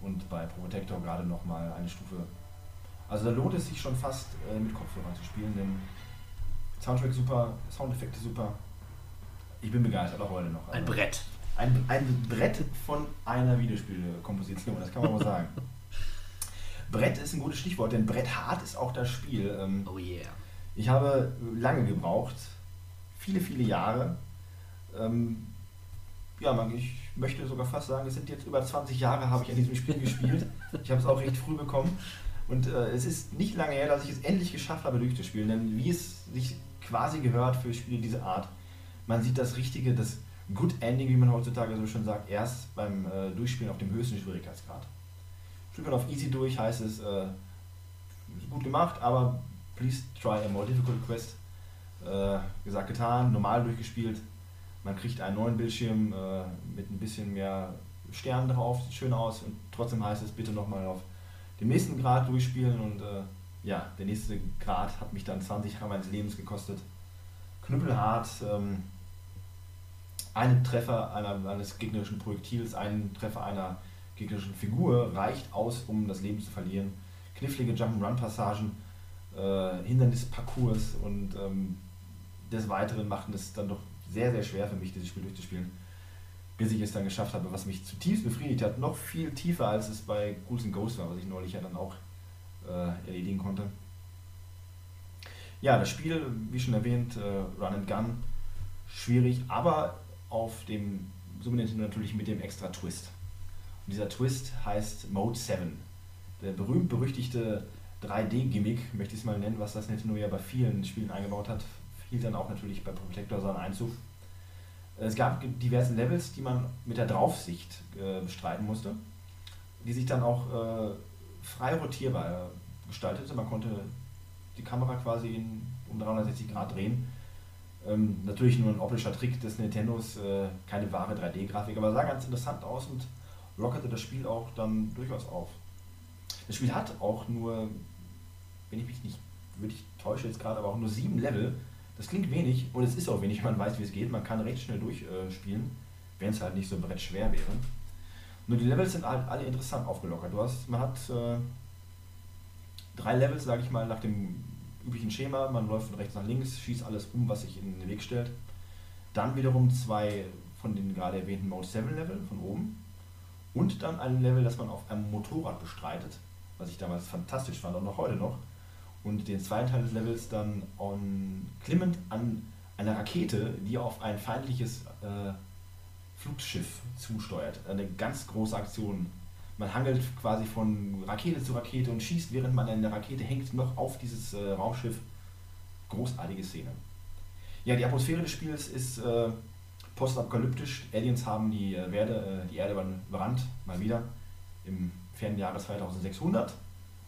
Und bei Pro Protector gerade nochmal eine Stufe. Also da lohnt es sich schon fast äh, mit Kopfhörern zu spielen, denn Soundtrack super, Soundeffekte super. Ich bin begeistert, auch heute noch. Ein also Brett. Ein, ein Brett von einer Videospielkomposition, das kann man mal sagen. Brett ist ein gutes Stichwort, denn Brett hart ist auch das Spiel. Ähm, oh yeah. Ich habe lange gebraucht, viele, viele Jahre. Ähm, ja, man, ich möchte sogar fast sagen, es sind jetzt über 20 Jahre habe ich an diesem Spiel gespielt. Ich habe es auch recht früh bekommen. Und äh, es ist nicht lange her, dass ich es endlich geschafft habe, durchzuspielen. Denn wie es sich quasi gehört für Spiele dieser Art, man sieht das Richtige, das Good Ending, wie man heutzutage so schön sagt, erst beim äh, Durchspielen auf dem höchsten Schwierigkeitsgrad. Spielt man auf Easy durch, heißt es, äh, gut gemacht, aber please try a more difficult quest. Äh, gesagt, getan, normal durchgespielt. Man kriegt einen neuen Bildschirm äh, mit ein bisschen mehr Sternen drauf, sieht schön aus und trotzdem heißt es bitte nochmal auf dem nächsten Grad durchspielen und äh, ja, der nächste Grad hat mich dann 20 Jahre meines Lebens gekostet. Knüppelhart, ähm, ein Treffer einer, eines gegnerischen Projektils, ein Treffer einer gegnerischen Figur reicht aus, um das Leben zu verlieren. Knifflige Jump'n'Run-Passagen, äh, Hindernisparcours und ähm, des Weiteren machten es dann doch sehr, sehr schwer für mich, dieses Spiel durchzuspielen. Bis ich es dann geschafft habe, was mich zutiefst befriedigt hat. Noch viel tiefer, als es bei Ghouls and Ghosts war, was ich neulich ja dann auch äh, erledigen konnte. Ja, das Spiel, wie schon erwähnt, äh, Run and Gun, schwierig, aber auf dem Super Nintendo natürlich mit dem extra Twist. Und dieser Twist heißt Mode 7. Der berühmt-berüchtigte 3D-Gimmick, möchte ich es mal nennen, was das Nintendo ja bei vielen Spielen eingebaut hat, hielt dann auch natürlich bei Protector seinen Einzug. Es gab diverse Levels, die man mit der Draufsicht äh, bestreiten musste, die sich dann auch äh, frei rotierbar gestaltete. Man konnte die Kamera quasi in, um 360 Grad drehen. Ähm, natürlich nur ein optischer Trick des Nintendos, äh, keine wahre 3D-Grafik, aber sah ganz interessant aus und lockerte das Spiel auch dann durchaus auf. Das Spiel hat auch nur, wenn ich mich nicht wirklich täusche jetzt gerade, aber auch nur sieben Level das klingt wenig und es ist auch wenig, man weiß, wie es geht. Man kann recht schnell durchspielen, äh, wenn es halt nicht so brett schwer wäre. Nur die Levels sind halt alle interessant aufgelockert. Du hast, man hat äh, drei Levels, sage ich mal, nach dem üblichen Schema. Man läuft von rechts nach links, schießt alles um, was sich in den Weg stellt. Dann wiederum zwei von den gerade erwähnten Mode 7 Level von oben. Und dann ein Level, das man auf einem Motorrad bestreitet, was ich damals fantastisch fand und auch heute noch und den zweiten Teil des Levels dann on, klimmend an einer Rakete, die auf ein feindliches äh, Flugschiff zusteuert. Eine ganz große Aktion. Man hangelt quasi von Rakete zu Rakete und schießt, während man in der Rakete hängt, noch auf dieses äh, Raumschiff. Großartige Szene. Ja, die Atmosphäre des Spiels ist äh, postapokalyptisch. Aliens haben die, äh, Werde, äh, die Erde überrannt, mal wieder, im fernen Jahre 2600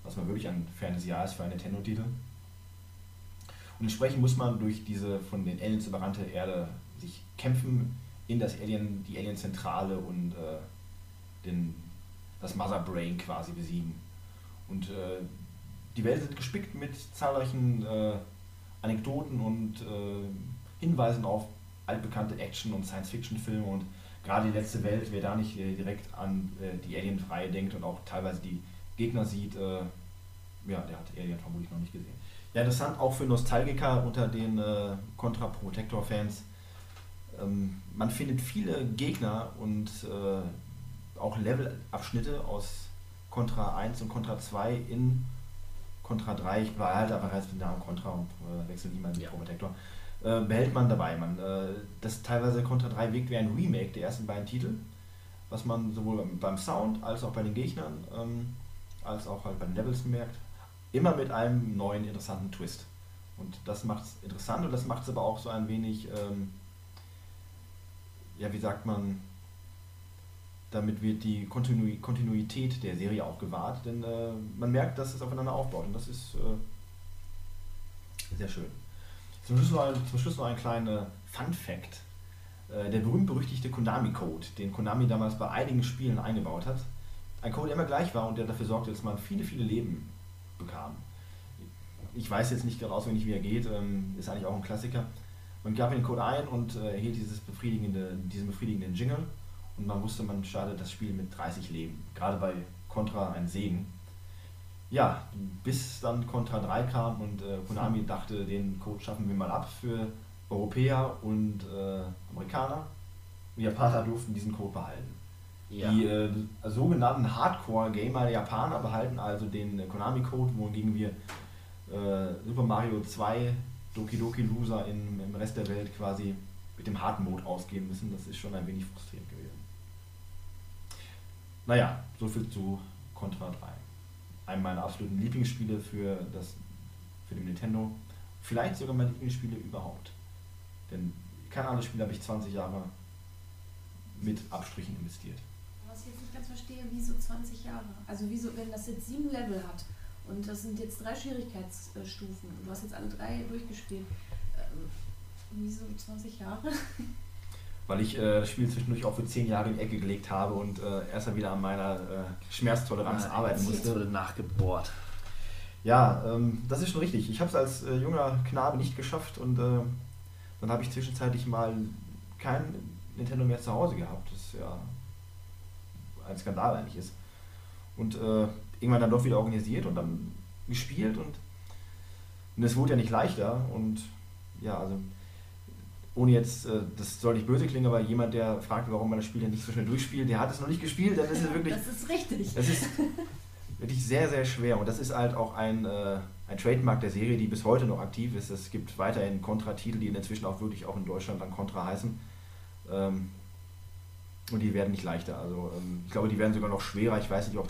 was man wirklich ein fernes Jahr ist für einen Nintendo-Titel. Und entsprechend muss man durch diese von den Aliens überrannte Erde sich kämpfen in das Alien, die Alien-Zentrale und äh, den, das Mother Brain quasi besiegen. Und äh, die Welt ist gespickt mit zahlreichen äh, Anekdoten und äh, Hinweisen auf altbekannte Action- und Science-Fiction-Filme und gerade die letzte Welt, wer da nicht äh, direkt an äh, die Alien-Reihe denkt und auch teilweise die Gegner sieht, ja, der hat Alien vermutlich noch nicht gesehen. Ja, interessant auch für Nostalgiker unter den äh, Contra Protector Fans. Ähm, man findet viele Gegner und äh, auch Levelabschnitte aus Contra 1 und Contra 2 in Contra 3. Ich behalte einfach jetzt den Namen Contra und äh, wechsle niemanden mit Ja. Protector. Äh, behält man dabei. Man, äh, das teilweise Contra 3 wirkt wie ein Remake der ersten beiden Titel, was man sowohl beim, beim Sound als auch bei den Gegnern ähm, als auch halt bei den Levels merkt. Immer mit einem neuen interessanten Twist. Und das macht es interessant und das macht es aber auch so ein wenig, ähm, ja, wie sagt man, damit wird die Kontinu Kontinuität der Serie auch gewahrt, denn äh, man merkt, dass es aufeinander aufbaut und das ist äh, sehr schön. Zum Schluss noch ein, zum Schluss noch ein kleiner Fun Fact. Äh, der berühmt-berüchtigte Konami-Code, den Konami damals bei einigen Spielen eingebaut hat. Ein Code, der immer gleich war und der dafür sorgte, dass man viele, viele Leben bekam. Ich weiß jetzt nicht gerade auswendig, wie er geht, ähm, ist eigentlich auch ein Klassiker. Man gab den Code ein und äh, erhielt dieses befriedigende, diesen befriedigenden Jingle und man wusste, man startet das Spiel mit 30 Leben. Gerade bei Contra ein Segen. Ja, bis dann Contra 3 kam und äh, Konami dachte, den Code schaffen wir mal ab für Europäer und äh, Amerikaner. Die Japaner durften diesen Code behalten. Ja. Die äh, sogenannten Hardcore-Gamer der Japaner behalten also den äh, Konami-Code, wohingegen wir äh, Super Mario 2 Doki Doki Loser in, im Rest der Welt quasi mit dem harten Mode ausgeben müssen. Das ist schon ein wenig frustrierend gewesen. Naja, soviel zu Contra 3. Einem meiner absoluten Lieblingsspiele für, das, für den Nintendo. Vielleicht sogar meine Lieblingsspiele überhaupt. Denn kein anderes Spiel habe ich 20 Jahre mit Abstrichen investiert. Was ich jetzt nicht ganz verstehe, wieso 20 Jahre? Also wieso, wenn das jetzt sieben Level hat und das sind jetzt drei Schwierigkeitsstufen und du hast jetzt alle drei durchgespielt, ähm, wieso 20 Jahre? weil ich äh, das Spiel zwischendurch auch für zehn Jahre in die Ecke gelegt habe und äh, erst mal wieder an meiner äh, Schmerztoleranz Ja, arbeiten Jetzt musste. wurde nachgebohrt. Ja, ähm, das ist schon richtig. Ich habe es als äh, junger Knabe nicht geschafft und äh, dann habe ich zwischenzeitlich mal kein Nintendo mehr zu Hause gehabt, das ja ein Skandal eigentlich ist. Und äh, irgendwann dann doch wieder organisiert und dann gespielt und, und es wurde ja nicht leichter und ja, also ohne jetzt, äh, das soll nicht böse klingen, aber jemand, der fragt, warum man das Spiel denn nicht so schnell durchspielt, der hat es noch nicht gespielt, dann ist es wirklich Das ist richtig. es ist wirklich sehr, sehr schwer und das ist halt auch ein, äh, ein Trademark der Serie, die bis heute noch aktiv ist. Es gibt weiterhin Contra-Titel, die inzwischen auch wirklich auch in Deutschland dann Contra heißen. Ähm, und die werden nicht leichter. Also ähm, ich glaube, die werden sogar noch schwerer. Ich weiß nicht, ob.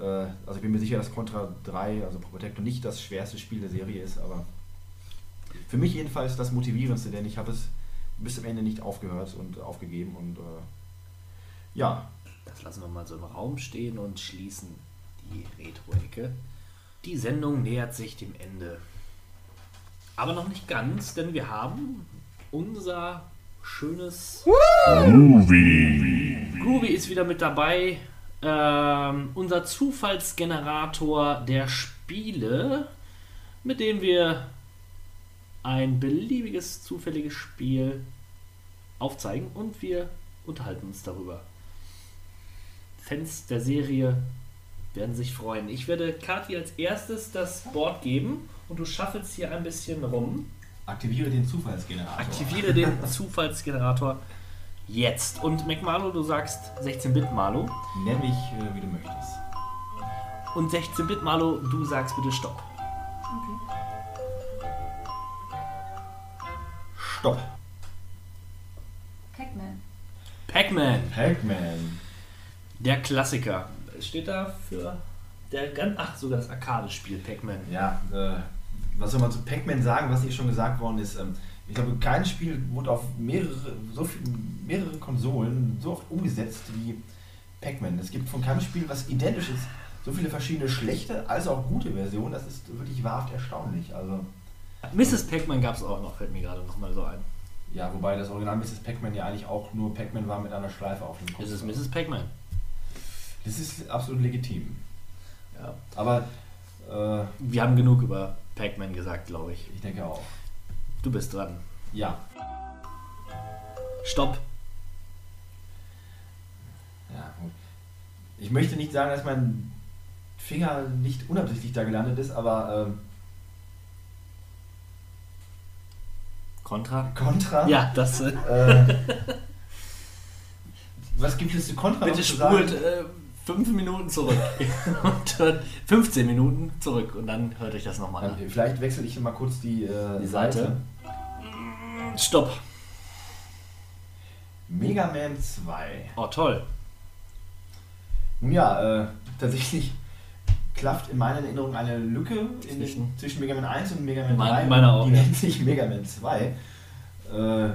Äh, also ich bin mir sicher, dass Contra 3, also Pro Protector, nicht das schwerste Spiel der Serie ist, aber für mich jedenfalls das motivierendste, denn ich habe es bis zum Ende nicht aufgehört und aufgegeben und äh, ja, Das lassen wir mal so im Raum stehen und schließen die Retro-Ecke. Die Sendung nähert sich dem Ende. Aber noch nicht ganz, denn wir haben unser schönes Groovy. Groovy ist wieder mit dabei. Ähm, unser Zufallsgenerator der Spiele, mit dem wir ein beliebiges zufälliges Spiel aufzeigen und wir unterhalten uns darüber. Fans der Serie werden sich freuen. Ich werde Kathi als erstes das Board geben und du schaffelst hier ein bisschen rum. aktiviere den Zufallsgenerator. Aktiviere den Zufallsgenerator jetzt. Und McMarlo, du sagst 16-Bit Marlo. Nenn mich, äh, wie du möchtest. Und 16-Bit Marlo, du sagst bitte Stopp. Stopp. Pac-Man. Pac-Man, Pac-Man. der Klassiker. Steht da für der ganz, ach sogar das Arcade-Spiel Pac-Man. Ja, äh, was soll man zu Pac-Man sagen, was nicht schon gesagt worden ist? Ähm, ich glaube, kein Spiel wurde auf mehrere, so viel, mehrere Konsolen so oft umgesetzt wie Pac-Man. Es gibt von keinem Spiel, was identisch ist, so viele verschiedene schlechte als auch gute Versionen. Das ist wirklich wahrhaft erstaunlich. Also, Mrs. Pac-Man gab es auch noch, fällt mir gerade nochmal so ein. ja, wobei das Original Mrs. Pac-Man ja eigentlich auch nur Pac-Man war mit einer Schleife auf dem Kopf. Es ist Mrs. Pac-Man. Das ist absolut legitim. Ja. Aber äh, Wir haben genug über Pac-Man gesagt, glaube ich. ich denke auch. Du bist dran. Ja. Stopp. Ja, gut. Ich möchte nicht sagen, dass mein Finger nicht unabsichtlich da gelandet ist, aber ähm, Contra? Contra. Ja, das. Äh, Äh, was gibt es zu Contra bitte zu spult äh, fünf Minuten zurück. und hört 15 Minuten zurück und dann hört euch das nochmal an. Vielleicht wechsle ich mal kurz die, äh, Die Seite. Stopp. Mega Man 2. Oh, toll. Nun ja, äh, tatsächlich klafft in meiner Erinnerung eine Lücke Zwischen? zwischen, zwischen Mega Man 1 und Mega Man Mein- 3. meiner auch, die ja. nennt sich Mega Man 2. Äh,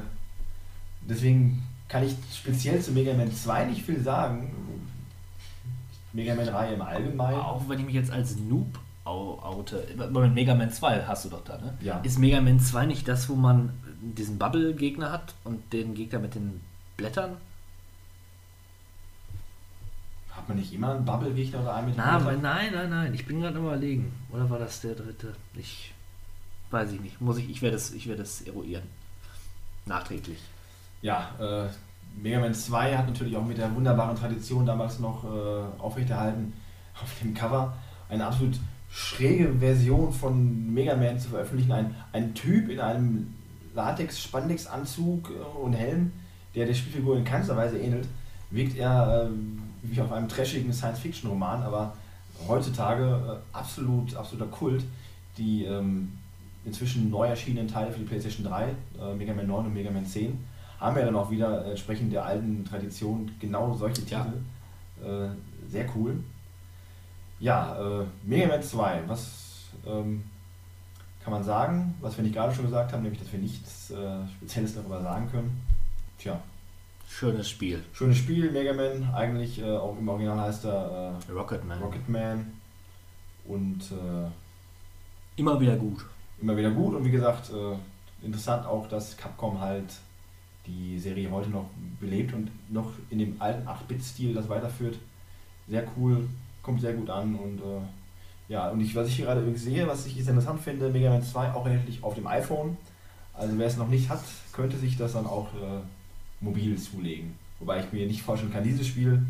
deswegen kann ich speziell zu Mega Man 2 nicht viel sagen. Mega Man 3 im Allgemeinen. Auch wenn ich mich jetzt als Noob oute. Moment, Mega Man 2 hast du doch da, ne? Ja. Ist Mega Man 2 nicht das, wo man diesen Bubble-Gegner hat und den Gegner mit den Blättern? Hat man nicht immer einen Bubble-Gegner oder einen mit Na, nein, nein, nein. Ich bin gerade überlegen. Oder war das der dritte? Ich weiß ich nicht. Muss ich, ich werde es, ich werde es eruieren. Nachträglich. Ja, äh, Mega Man 2 hat natürlich auch mit der wunderbaren Tradition damals noch äh, aufrechterhalten, auf dem Cover eine absolut schräge Version von Mega Man zu veröffentlichen. Ein, ein Typ in einem Latex-Spandex-Anzug äh, und Helm, der der Spielfigur in keinster Weise ähnelt, wirkt er äh, wie auf einem trashigen Science-Fiction-Roman, aber heutzutage äh, absolut, absoluter Kult. Die ähm, inzwischen neu erschienenen Teile für die PlayStation 3, äh, Mega Man 9 und Mega Man 10, haben ja dann auch wieder entsprechend der alten Tradition genau solche Ja. Titel. Äh, sehr cool. Ja, äh, Mega Man 2, was ähm, kann man sagen, was wir nicht gerade schon gesagt haben, nämlich dass wir nichts äh, Spezielles darüber sagen können. Tja, Schönes Spiel. schönes Spiel, Mega Man, eigentlich äh, auch im Original heißt er Rocketman. äh, Rocketman und äh, Immer wieder gut. immer wieder gut und wie gesagt, äh, interessant auch, dass Capcom halt die Serie heute noch belebt und noch in dem alten 8-Bit-Stil das weiterführt. Sehr cool, kommt sehr gut an und äh, ja, und ich, was ich hier gerade übrigens sehe, was ich jetzt interessant finde, Mega Man 2 auch erhältlich auf dem iPhone. Also wer es noch nicht hat, könnte sich das dann auch äh, mobil zulegen. Wobei ich mir nicht vorstellen kann, dieses Spiel,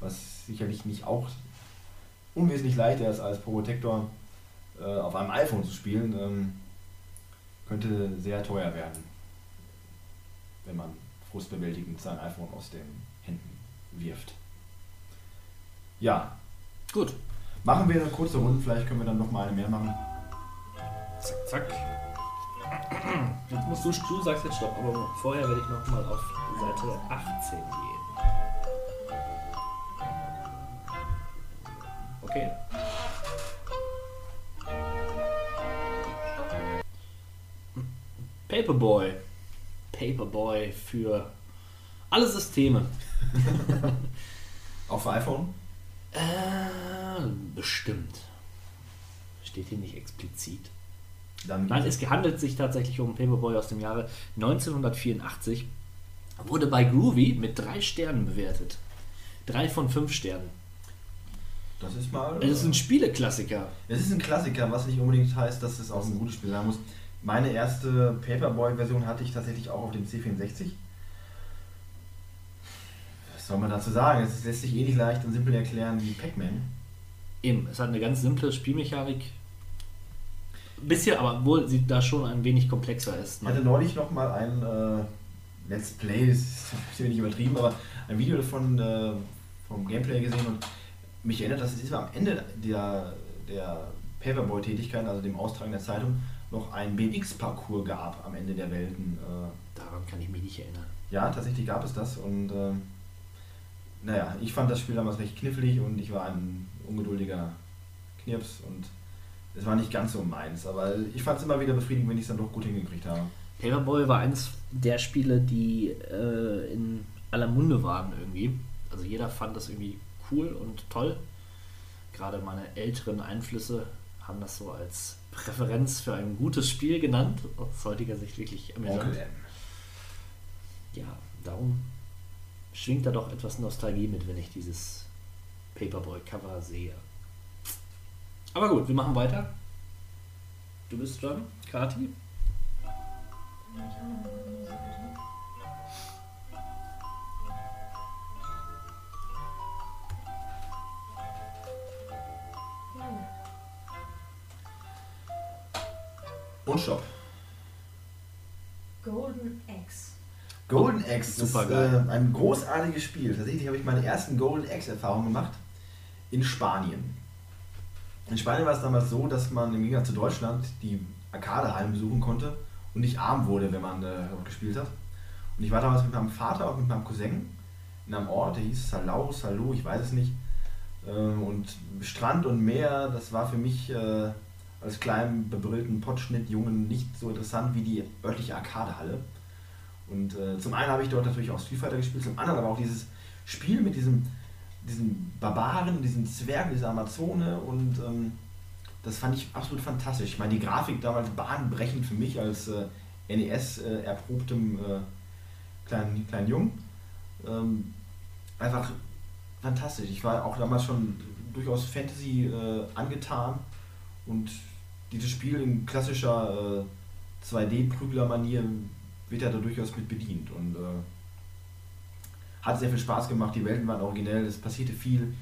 was sicherlich nicht auch unwesentlich leichter ist als Pro Protector, äh, auf einem iPhone zu spielen, ähm, könnte sehr teuer werden, wenn man frustbewältigend sein iPhone aus den Händen wirft. Ja, Gut. machen wir eine kurze Runde, vielleicht können wir dann noch mal eine mehr machen. Zack, zack. Jetzt musst du, du sagst jetzt Stopp, aber vorher werde ich noch mal auf Seite 18 gehen. Okay. Paperboy. Paperboy für alle Systeme. Auf iPhone? Äh, bestimmt. Steht hier nicht explizit. Dann Nein, es handelt sich tatsächlich um Paperboy aus dem Jahre 1984. Wurde bei Groovy mit drei Sternen bewertet. Drei von fünf Sternen. das ist mal. Es ist ein Spieleklassiker. Es ist ein Klassiker, was nicht unbedingt heißt, dass es auch ein gutes Spiel sein muss. Meine erste Paperboy-Version hatte ich tatsächlich auch auf dem C64. Was soll man dazu sagen? Es lässt sich ähnlich leicht und simpel erklären wie Pac-Man. Eben, es hat eine ganz simple Spielmechanik. Bisschen, aber wohl sie da schon ein wenig komplexer ist. Ich hatte neulich noch mal ein äh, Let's Play, das ist nicht übertrieben, aber ein Video davon äh, vom Gameplay gesehen und mich erinnert, dass es am Ende der, der Paperboy-Tätigkeit, also dem Austragen der Zeitung, noch einen BMX-Parcours gab am Ende der Welten. Äh, Daran kann ich mich nicht erinnern. ja, tatsächlich gab es das und äh, naja, ich fand das Spiel damals recht knifflig und ich war ein ungeduldiger Knirps und es war nicht ganz so meins, aber ich fand es immer wieder befriedigend, wenn ich es dann doch gut hingekriegt habe. Paperboy war eines der Spiele, die äh, in aller Munde waren irgendwie. Also jeder fand das irgendwie cool und toll. Gerade meine älteren Einflüsse haben das so als Präferenz für ein gutes Spiel genannt. Aus heutiger Sicht wirklich amüsant. Ja, darum schwingt da doch etwas Nostalgie mit, wenn ich dieses Paperboy-Cover sehe. Aber gut, wir machen weiter. Du bist dran, Kati. Und Stopp. Go. Golden Eggs. Golden Axe, das ist Supergeil. äh, ein großartiges Spiel. Tatsächlich habe ich meine ersten Golden Axe-Erfahrungen gemacht in Spanien. In Spanien war es damals so, dass man im Gegensatz zu Deutschland die Arcadehallen besuchen konnte und nicht arm wurde, wenn man äh, gespielt hat. Und ich war damals mit meinem Vater und mit meinem Cousin in einem Ort, der hieß Salau, Salou, ich weiß es nicht. Ähm, und Strand und Meer, das war für mich äh, als kleinen, bebrillten Potschnitt-Jungen nicht so interessant wie die örtliche Arcadehalle. Und äh, zum einen habe ich dort natürlich auch Street Fighter gespielt, zum anderen aber auch dieses Spiel mit diesem, diesen Barbaren, diesen Zwergen, dieser Amazone und ähm, das fand ich absolut fantastisch. Ich meine, die Grafik damals bahnbrechend für mich als äh, NES-erprobtem äh, kleinen, kleinen Jungen. Ähm, einfach fantastisch. Ich war auch damals schon durchaus Fantasy äh, angetan und dieses Spiel in klassischer äh, 2D-Prügler-Manier wird ja da durchaus mit bedient und äh, hat sehr viel Spaß gemacht. Die Welten waren originell, es passierte viel.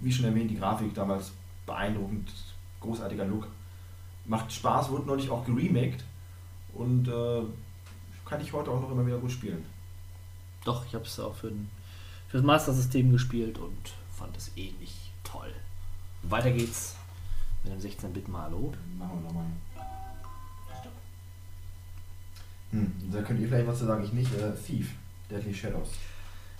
Wie schon erwähnt, die Grafik damals beeindruckend, großartiger Look. Macht Spaß, wurde neulich auch geremaked und äh, kann ich heute auch noch immer wieder gut spielen. Doch, ich habe es auch für, den, für das Master-System gespielt und fand es ähnlich toll. Weiter geht's mit dem 16-Bit Malo. Machen wir nochmal. Hm, da könnt ihr vielleicht was zu sagen, ich nicht. Äh, Thief, Deadly Shadows.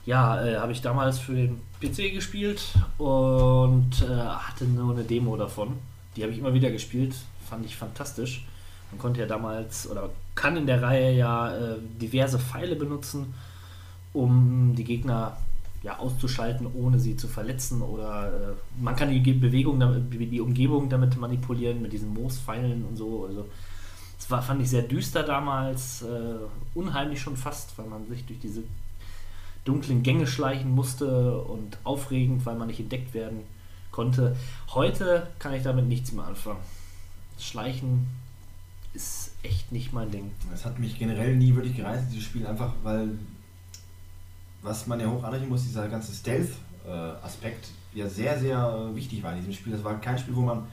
Ja, äh, habe ich damals für den PC gespielt und äh, hatte nur eine Demo davon. Die habe ich immer wieder gespielt, fand ich fantastisch. Man konnte ja damals oder kann in der Reihe ja äh, diverse Pfeile benutzen, um die Gegner ja, auszuschalten, ohne sie zu verletzen. Oder äh, man kann die Bewegung, die Umgebung damit manipulieren, mit diesen Moospfeilen und so. Also es war, fand ich sehr düster damals, äh, unheimlich schon fast, weil man sich durch diese dunklen Gänge schleichen musste und aufregend, weil man nicht entdeckt werden konnte. Heute kann ich damit nichts mehr anfangen. Schleichen ist echt nicht mein Ding. Es hat mich generell nie wirklich gereizt, dieses Spiel, einfach weil, was man ja hoch anrechnen muss, dieser ganze Stealth-Aspekt ja sehr, sehr wichtig war in diesem Spiel. Das war kein Spiel, wo man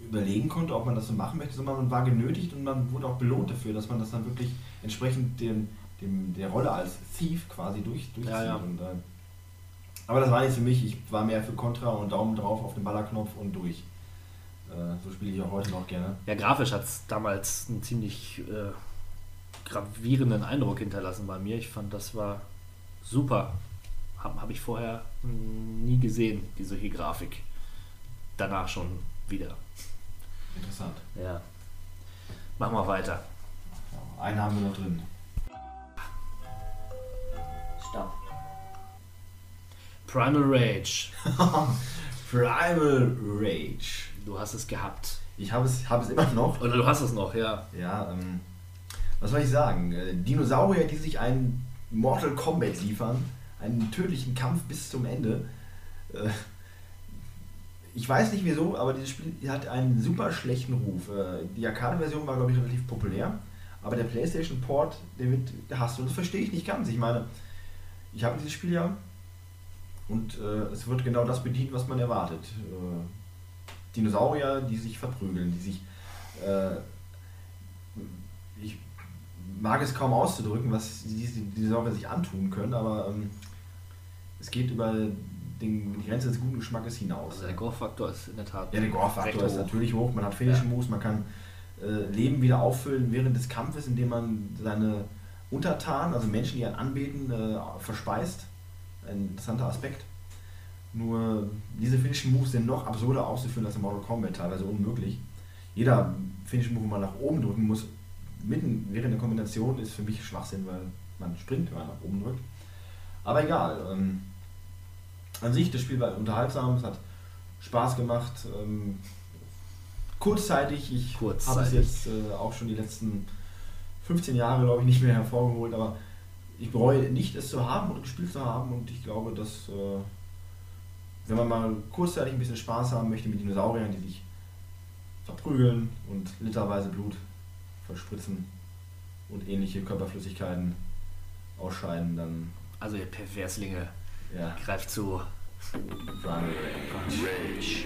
überlegen konnte, ob man das so machen möchte, sondern man war genötigt und man wurde auch belohnt dafür, dass man das dann wirklich entsprechend dem, dem, der Rolle als Thief quasi durch, durchzieht. Ja, ja. Und, äh, aber das war nicht für mich, ich war mehr für Contra und Daumen drauf auf den Ballerknopf und durch. Äh, so spiele ich auch heute noch gerne. Ja, grafisch hat es damals einen ziemlich äh, gravierenden Eindruck hinterlassen bei mir. Ich fand, das war super. Habe hab ich vorher mh, nie gesehen, die solche Grafik. Danach schon wieder. Interessant. Ja. Machen wir weiter. Einen haben wir noch drin. Primal Rage. Primal Rage. Du hast es gehabt. Ich habe es, habe es immer noch. Oder du hast es noch, ja. Ja, ähm, was soll ich sagen? Äh, Dinosaurier, die sich einen Mortal Kombat liefern, einen tödlichen Kampf bis zum Ende. Äh, ich weiß nicht wieso, aber dieses Spiel hat einen super schlechten Ruf. Äh, die Arcade-Version war, glaube ich, relativ populär, aber der PlayStation-Port, wird gehasst und das verstehe ich nicht ganz. Ich meine, ich habe dieses Spiel ja und äh, es wird genau das bedient, was man erwartet. Äh, Dinosaurier, die sich verprügeln, die sich. Äh, ich mag es kaum auszudrücken, was diese Dinosaurier sich antun können, aber ähm, es geht über den, die Grenze des guten Geschmackes hinaus. Also der Gore-Faktor ist in der Tat. Ja, der Gore-Faktor ist hoch. natürlich hoch. Man hat Finishing. Moves, man kann äh, Leben wieder auffüllen während des Kampfes, indem man seine Untertanen, also Menschen, die einen anbeten, äh, verspeist. Ein interessanter Aspekt. Nur diese Finishing Moves sind noch absurder auszuführen als im Mortal Kombat, teilweise unmöglich. Jeder Finishing Move, wo man nach oben drücken muss, mitten während der Kombination, ist für mich Schwachsinn, weil man springt, wenn man nach oben drückt. Aber egal. Ähm, an sich, das Spiel war unterhaltsam, es hat Spaß gemacht. Ähm, kurzzeitig, ich habe es jetzt äh, auch schon die letzten 15 Jahre, glaube ich, nicht mehr hervorgeholt, aber ich bereue nicht, es zu haben und gespielt zu haben und ich glaube, dass äh, wenn man mal kurzzeitig ein bisschen Spaß haben möchte mit Dinosauriern, die sich verprügeln und literweise Blut verspritzen und ähnliche Körperflüssigkeiten ausscheiden, dann Also ihr Perverslinge, ja, greift zu. Rage.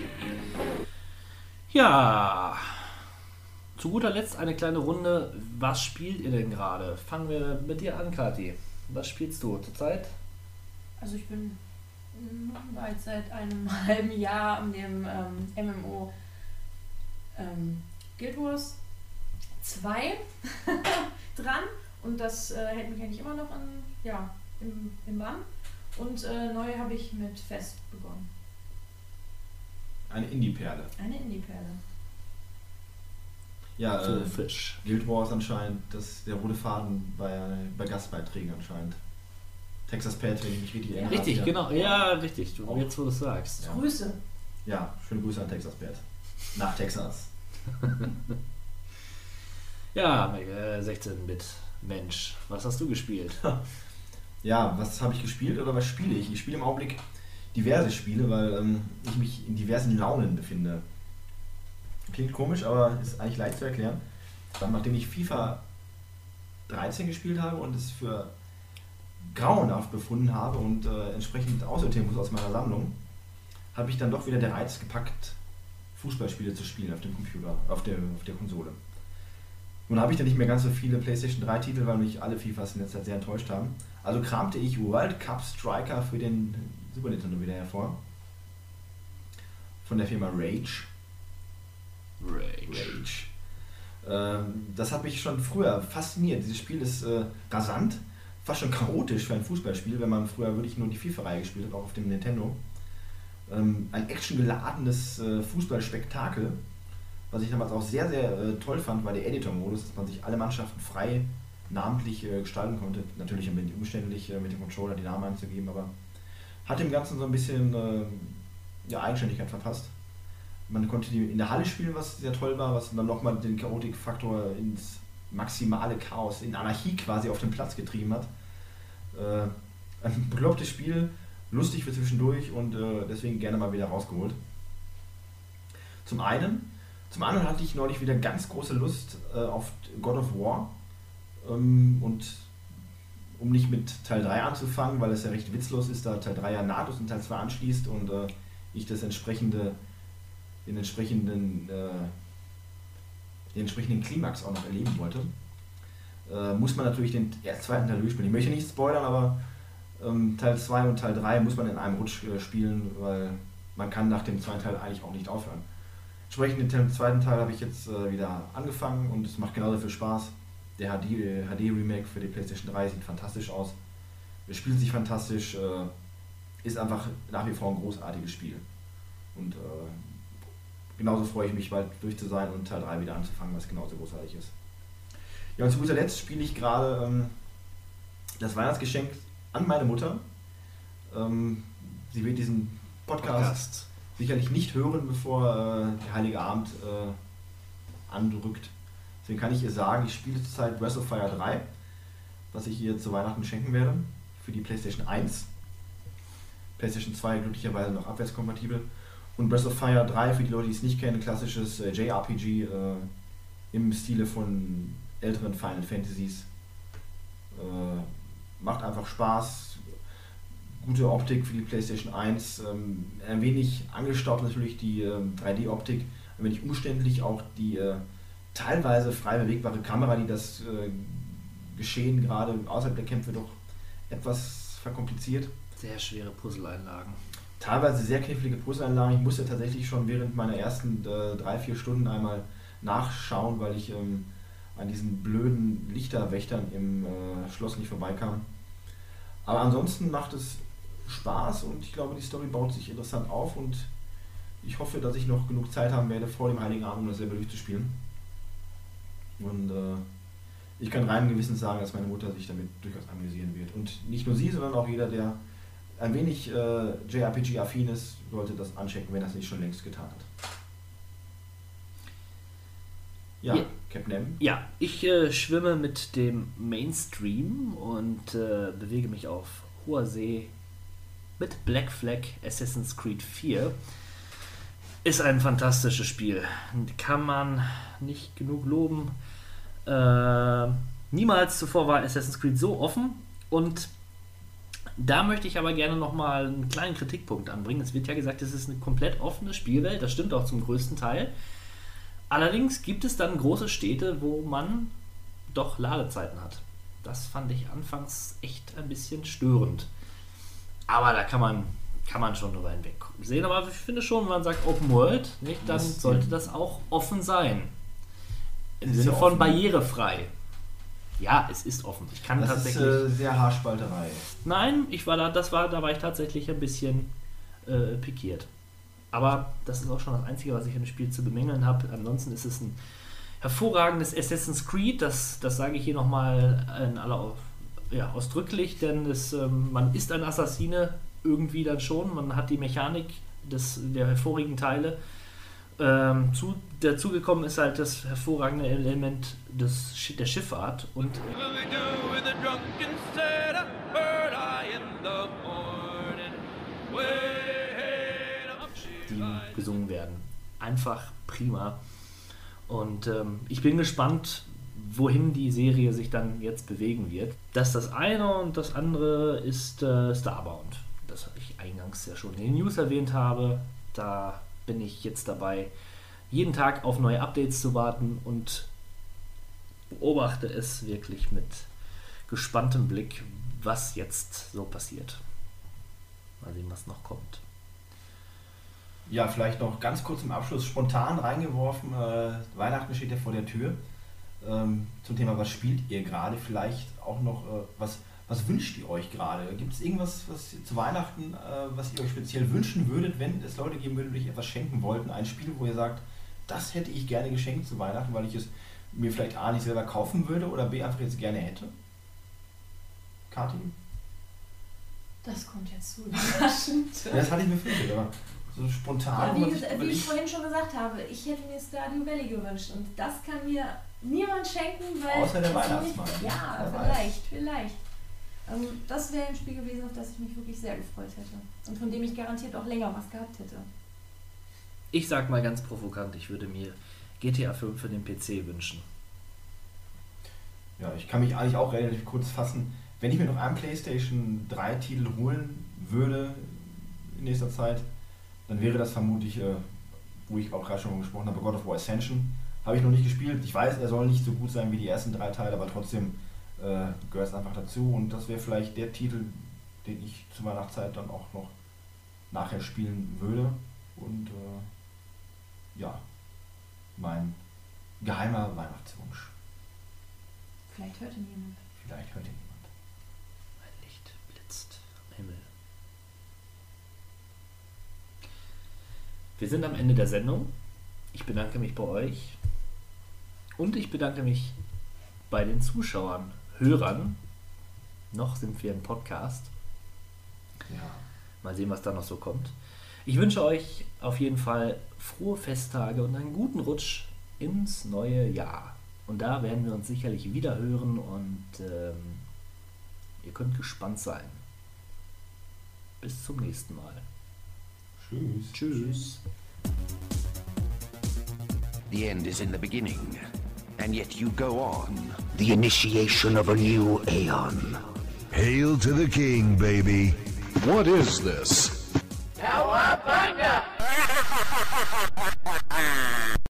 Ja. Zu guter Letzt eine kleine Runde. Was spielt ihr denn gerade? Fangen wir mit dir an, Kathi. Was spielst du zurzeit? Also ich bin seit einem halben Jahr an dem ähm, MMO ähm, Guild Wars 2 dran und das äh, hält mich eigentlich immer noch an, ja, im, im Bann. Und äh, neu habe ich mit Fest begonnen. Eine Indie-Perle. Eine Indie-Perle. Ja, So äh, Fisch. Guild Wars anscheinend, das der rote Faden bei, bei Gastbeiträgen anscheinend. Texas Pad, wenn ich mich richtig erinnere. Richtig, ja. genau. Ja, richtig. Du, Auch. jetzt, wo du es sagst. Ja. Grüße. Ja, schöne Grüße an Texas Pad. Nach Texas. Ja, äh, 16-Bit-Mensch. Was hast du gespielt? Ja, was habe ich gespielt oder was spiele ich? Ich spiele im Augenblick diverse Spiele, weil ähm, ich mich in diversen Launen befinde. Klingt komisch, aber ist eigentlich leicht zu erklären. Dann, nachdem ich FIFA 13 gespielt habe und es für grauenhaft befunden habe und äh, entsprechend aussortieren muss aus meiner Sammlung, habe ich dann doch wieder der Reiz gepackt, Fußballspiele zu spielen auf dem Computer, auf der, auf der Konsole. Nun habe ich dann nicht mehr ganz so viele PlayStation 3 Titel, weil mich alle FIFAs in letzter Zeit sehr enttäuscht haben. Also kramte ich World Cup Striker für den Super Nintendo wieder hervor. Von der Firma Rage. Rage. Rage. Ähm, das hat mich schon früher fasziniert. Dieses Spiel ist äh, rasant, fast schon chaotisch für ein Fußballspiel, wenn man früher wirklich nur die FIFA-Reihe gespielt hat, auch auf dem Nintendo. Ähm, ein actiongeladenes äh, Fußballspektakel, was ich damals auch sehr, sehr äh, toll fand, war der Editor-Modus, dass man sich alle Mannschaften frei namentlich äh, gestalten konnte. Natürlich ein wenig umständlich äh, mit dem Controller die Namen einzugeben, aber hat dem Ganzen so ein bisschen äh, ja, Eigenständigkeit verpasst. Man konnte die in der Halle spielen, was sehr toll war, was dann nochmal den Chaotikfaktor ins maximale Chaos, in Anarchie quasi auf den Platz getrieben hat. Äh, ein beklopptes Spiel, lustig für zwischendurch und äh, deswegen gerne mal wieder rausgeholt. Zum einen. Zum anderen hatte ich neulich wieder ganz große Lust äh, auf God of War. Ähm, und um nicht mit Teil 3 anzufangen, weil es ja recht witzlos ist, da Teil 3 ja nahtlos in Teil 2 anschließt und äh, ich das entsprechende, den entsprechenden, äh, den entsprechenden Klimax auch noch erleben wollte, äh, muss man natürlich den erst zweiten Teil durchspielen. Ich möchte nicht spoilern, aber ähm, Teil 2 und Teil 3 muss man in einem Rutsch äh, spielen, weil man kann nach dem zweiten Teil eigentlich auch nicht aufhören. Entsprechend den zweiten Teil habe ich jetzt äh, wieder angefangen und es macht genauso viel Spaß. Der HD, äh, HD für die PlayStation 3 sieht fantastisch aus. Es spielt sich fantastisch, äh, ist einfach nach wie vor ein großartiges Spiel. Und genauso freue ich mich, bald durch zu sein und Teil 3 wieder anzufangen, was genauso großartig ist. Ja, und zu guter Letzt spiele ich gerade ähm, das Weihnachtsgeschenk an meine Mutter. Ähm, sie wird diesen Podcast, Podcast. sicherlich nicht hören, bevor äh, der Heilige Abend äh, andrückt. Deswegen kann ich ihr sagen, ich spiele zurzeit Breath of Fire 3, was ich ihr zu Weihnachten schenken werde, für die PlayStation 1. PlayStation 2 glücklicherweise noch abwärtskompatibel. Und Breath of Fire 3, für die Leute, die es nicht kennen, klassisches äh, JRPG äh, im Stile von älteren Final Fantasies. Äh, macht einfach Spaß. Gute Optik für die PlayStation 1. Ähm, ein wenig angestaubt natürlich die ähm, 3D-Optik. Ein wenig umständlich auch die äh, teilweise frei bewegbare Kamera, die das äh, Geschehen gerade außerhalb der Kämpfe doch etwas verkompliziert. Sehr schwere Puzzleinlagen. Teilweise sehr knifflige Puzzleinlagen. Ich musste tatsächlich schon während meiner ersten äh, drei, vier Stunden einmal nachschauen, weil ich ähm, an diesen blöden Lichterwächtern im äh, Schloss nicht vorbeikam. Aber ansonsten macht es Spaß und ich glaube, die Story baut sich interessant auf und ich hoffe, dass ich noch genug Zeit haben werde, vor dem Heiligen Abend um das selber durchzuspielen. Und äh, ich kann rein Gewissens sagen, dass meine Mutter sich damit durchaus amüsieren wird. Und nicht nur sie, sondern auch jeder, der ein wenig äh, JRPG-affin ist, sollte das anchecken, wenn es nicht schon längst getan hat. Ja, Ja. Captain M. Ja, ich äh, schwimme mit dem Mainstream und äh, bewege mich auf hoher See mit Black Flag Assassin's Creed 4. Ist ein fantastisches Spiel. Kann man nicht genug loben. Äh, niemals zuvor war Assassin's Creed so offen und da möchte ich aber gerne nochmal einen kleinen Kritikpunkt anbringen. Es wird ja gesagt, es ist eine komplett offene Spielwelt. Das stimmt auch zum größten Teil. Allerdings gibt es dann große Städte, wo man doch Ladezeiten hat. Das fand ich anfangs echt ein bisschen störend. Aber da kann man, kann man schon drüber hinweg sehen. Aber ich finde schon, wenn man sagt Open World, nicht, dann sollte das auch offen sein. Im Sinne ja von barrierefrei. Ja, es ist offen. Ich kann Das ist tatsächlich. äh, sehr Haarspalterei. Nein, ich war da, das war, da war ich tatsächlich ein bisschen äh, pikiert. Aber das ist auch schon das Einzige, was ich im Spiel zu bemängeln habe. Ansonsten ist es ein hervorragendes Assassin's Creed. Das, das sage ich hier nochmal in aller ja, ausdrücklich, denn es, ähm, man ist ein Assassine irgendwie dann schon. Man hat die Mechanik des, der hervorigen Teile. Ähm, zu, dazu gekommen ist halt das hervorragende Element des, der Schifffahrt und die gesungen werden. Einfach prima. Und ähm, ich bin gespannt, wohin die Serie sich dann jetzt bewegen wird. Das ist das eine und das andere ist äh, Starbound. Das ich eingangs ja schon in den News erwähnt habe. Da bin ich jetzt dabei, jeden Tag auf neue Updates zu warten und beobachte es wirklich mit gespanntem Blick, was jetzt so passiert. Mal sehen, was noch kommt. Ja, vielleicht noch ganz kurz im Abschluss spontan reingeworfen. Äh, Weihnachten steht ja vor der Tür. Ähm, zum Thema, was spielt ihr gerade? Vielleicht auch noch, äh, was, was wünscht ihr euch gerade? Gibt es irgendwas, was zu Weihnachten, äh, was ihr euch speziell wünschen würdet, wenn es Leute geben würde, die euch etwas schenken wollten? Ein Spiel, wo ihr sagt, das hätte ich gerne geschenkt zu Weihnachten, weil ich es mir vielleicht A nicht selber kaufen würde oder B einfach jetzt gerne hätte? Kathi? Das kommt jetzt zu überraschend. Ja, das hatte ich mir befürchtet, aber so spontan. Ja, wie, man sich ges- wie ich vorhin schon gesagt habe, ich hätte mir Stardew Valley gewünscht und das kann mir niemand schenken, weil... Außer der Weihnachtsmann. Ja, Wer weiß. vielleicht, vielleicht. Das wäre ein Spiel gewesen, auf das ich mich wirklich sehr gefreut hätte und von dem ich garantiert auch länger was gehabt hätte. Ich sag mal ganz provokant, ich würde mir GTA 5 für den PC wünschen. Ja, ich kann mich eigentlich auch relativ kurz fassen. Wenn ich mir noch einen PlayStation 3 Titel holen würde in nächster Zeit, dann wäre das vermutlich, äh, wo ich auch gerade schon gesprochen habe, God of War Ascension. Habe ich noch nicht gespielt. Ich weiß, er soll nicht so gut sein wie die ersten drei Teile, aber trotzdem äh, gehört es einfach dazu. Und das wäre vielleicht der Titel, den ich zu Weihnachtszeit dann auch noch nachher spielen würde. Und äh, ja, mein geheimer Weihnachtswunsch. Vielleicht hört ihn jemand. Vielleicht hört ihn jemand. Ein Licht blitzt am Himmel. Wir sind am Ende der Sendung. Ich bedanke mich bei euch. Und ich bedanke mich bei den Zuschauern, Hörern. Noch sind wir im Podcast. Ja. Mal sehen, was da noch so kommt. Ich wünsche euch auf jeden Fall frohe Festtage und einen guten Rutsch ins neue Jahr. Und da werden wir uns sicherlich wieder hören und ähm, ihr könnt gespannt sein. Bis zum nächsten Mal. Tschüss. Tschüss. The end is in the beginning, and yet you go on. The initiation of a new aeon. Hail to the king, baby. What is this? Cowabunga!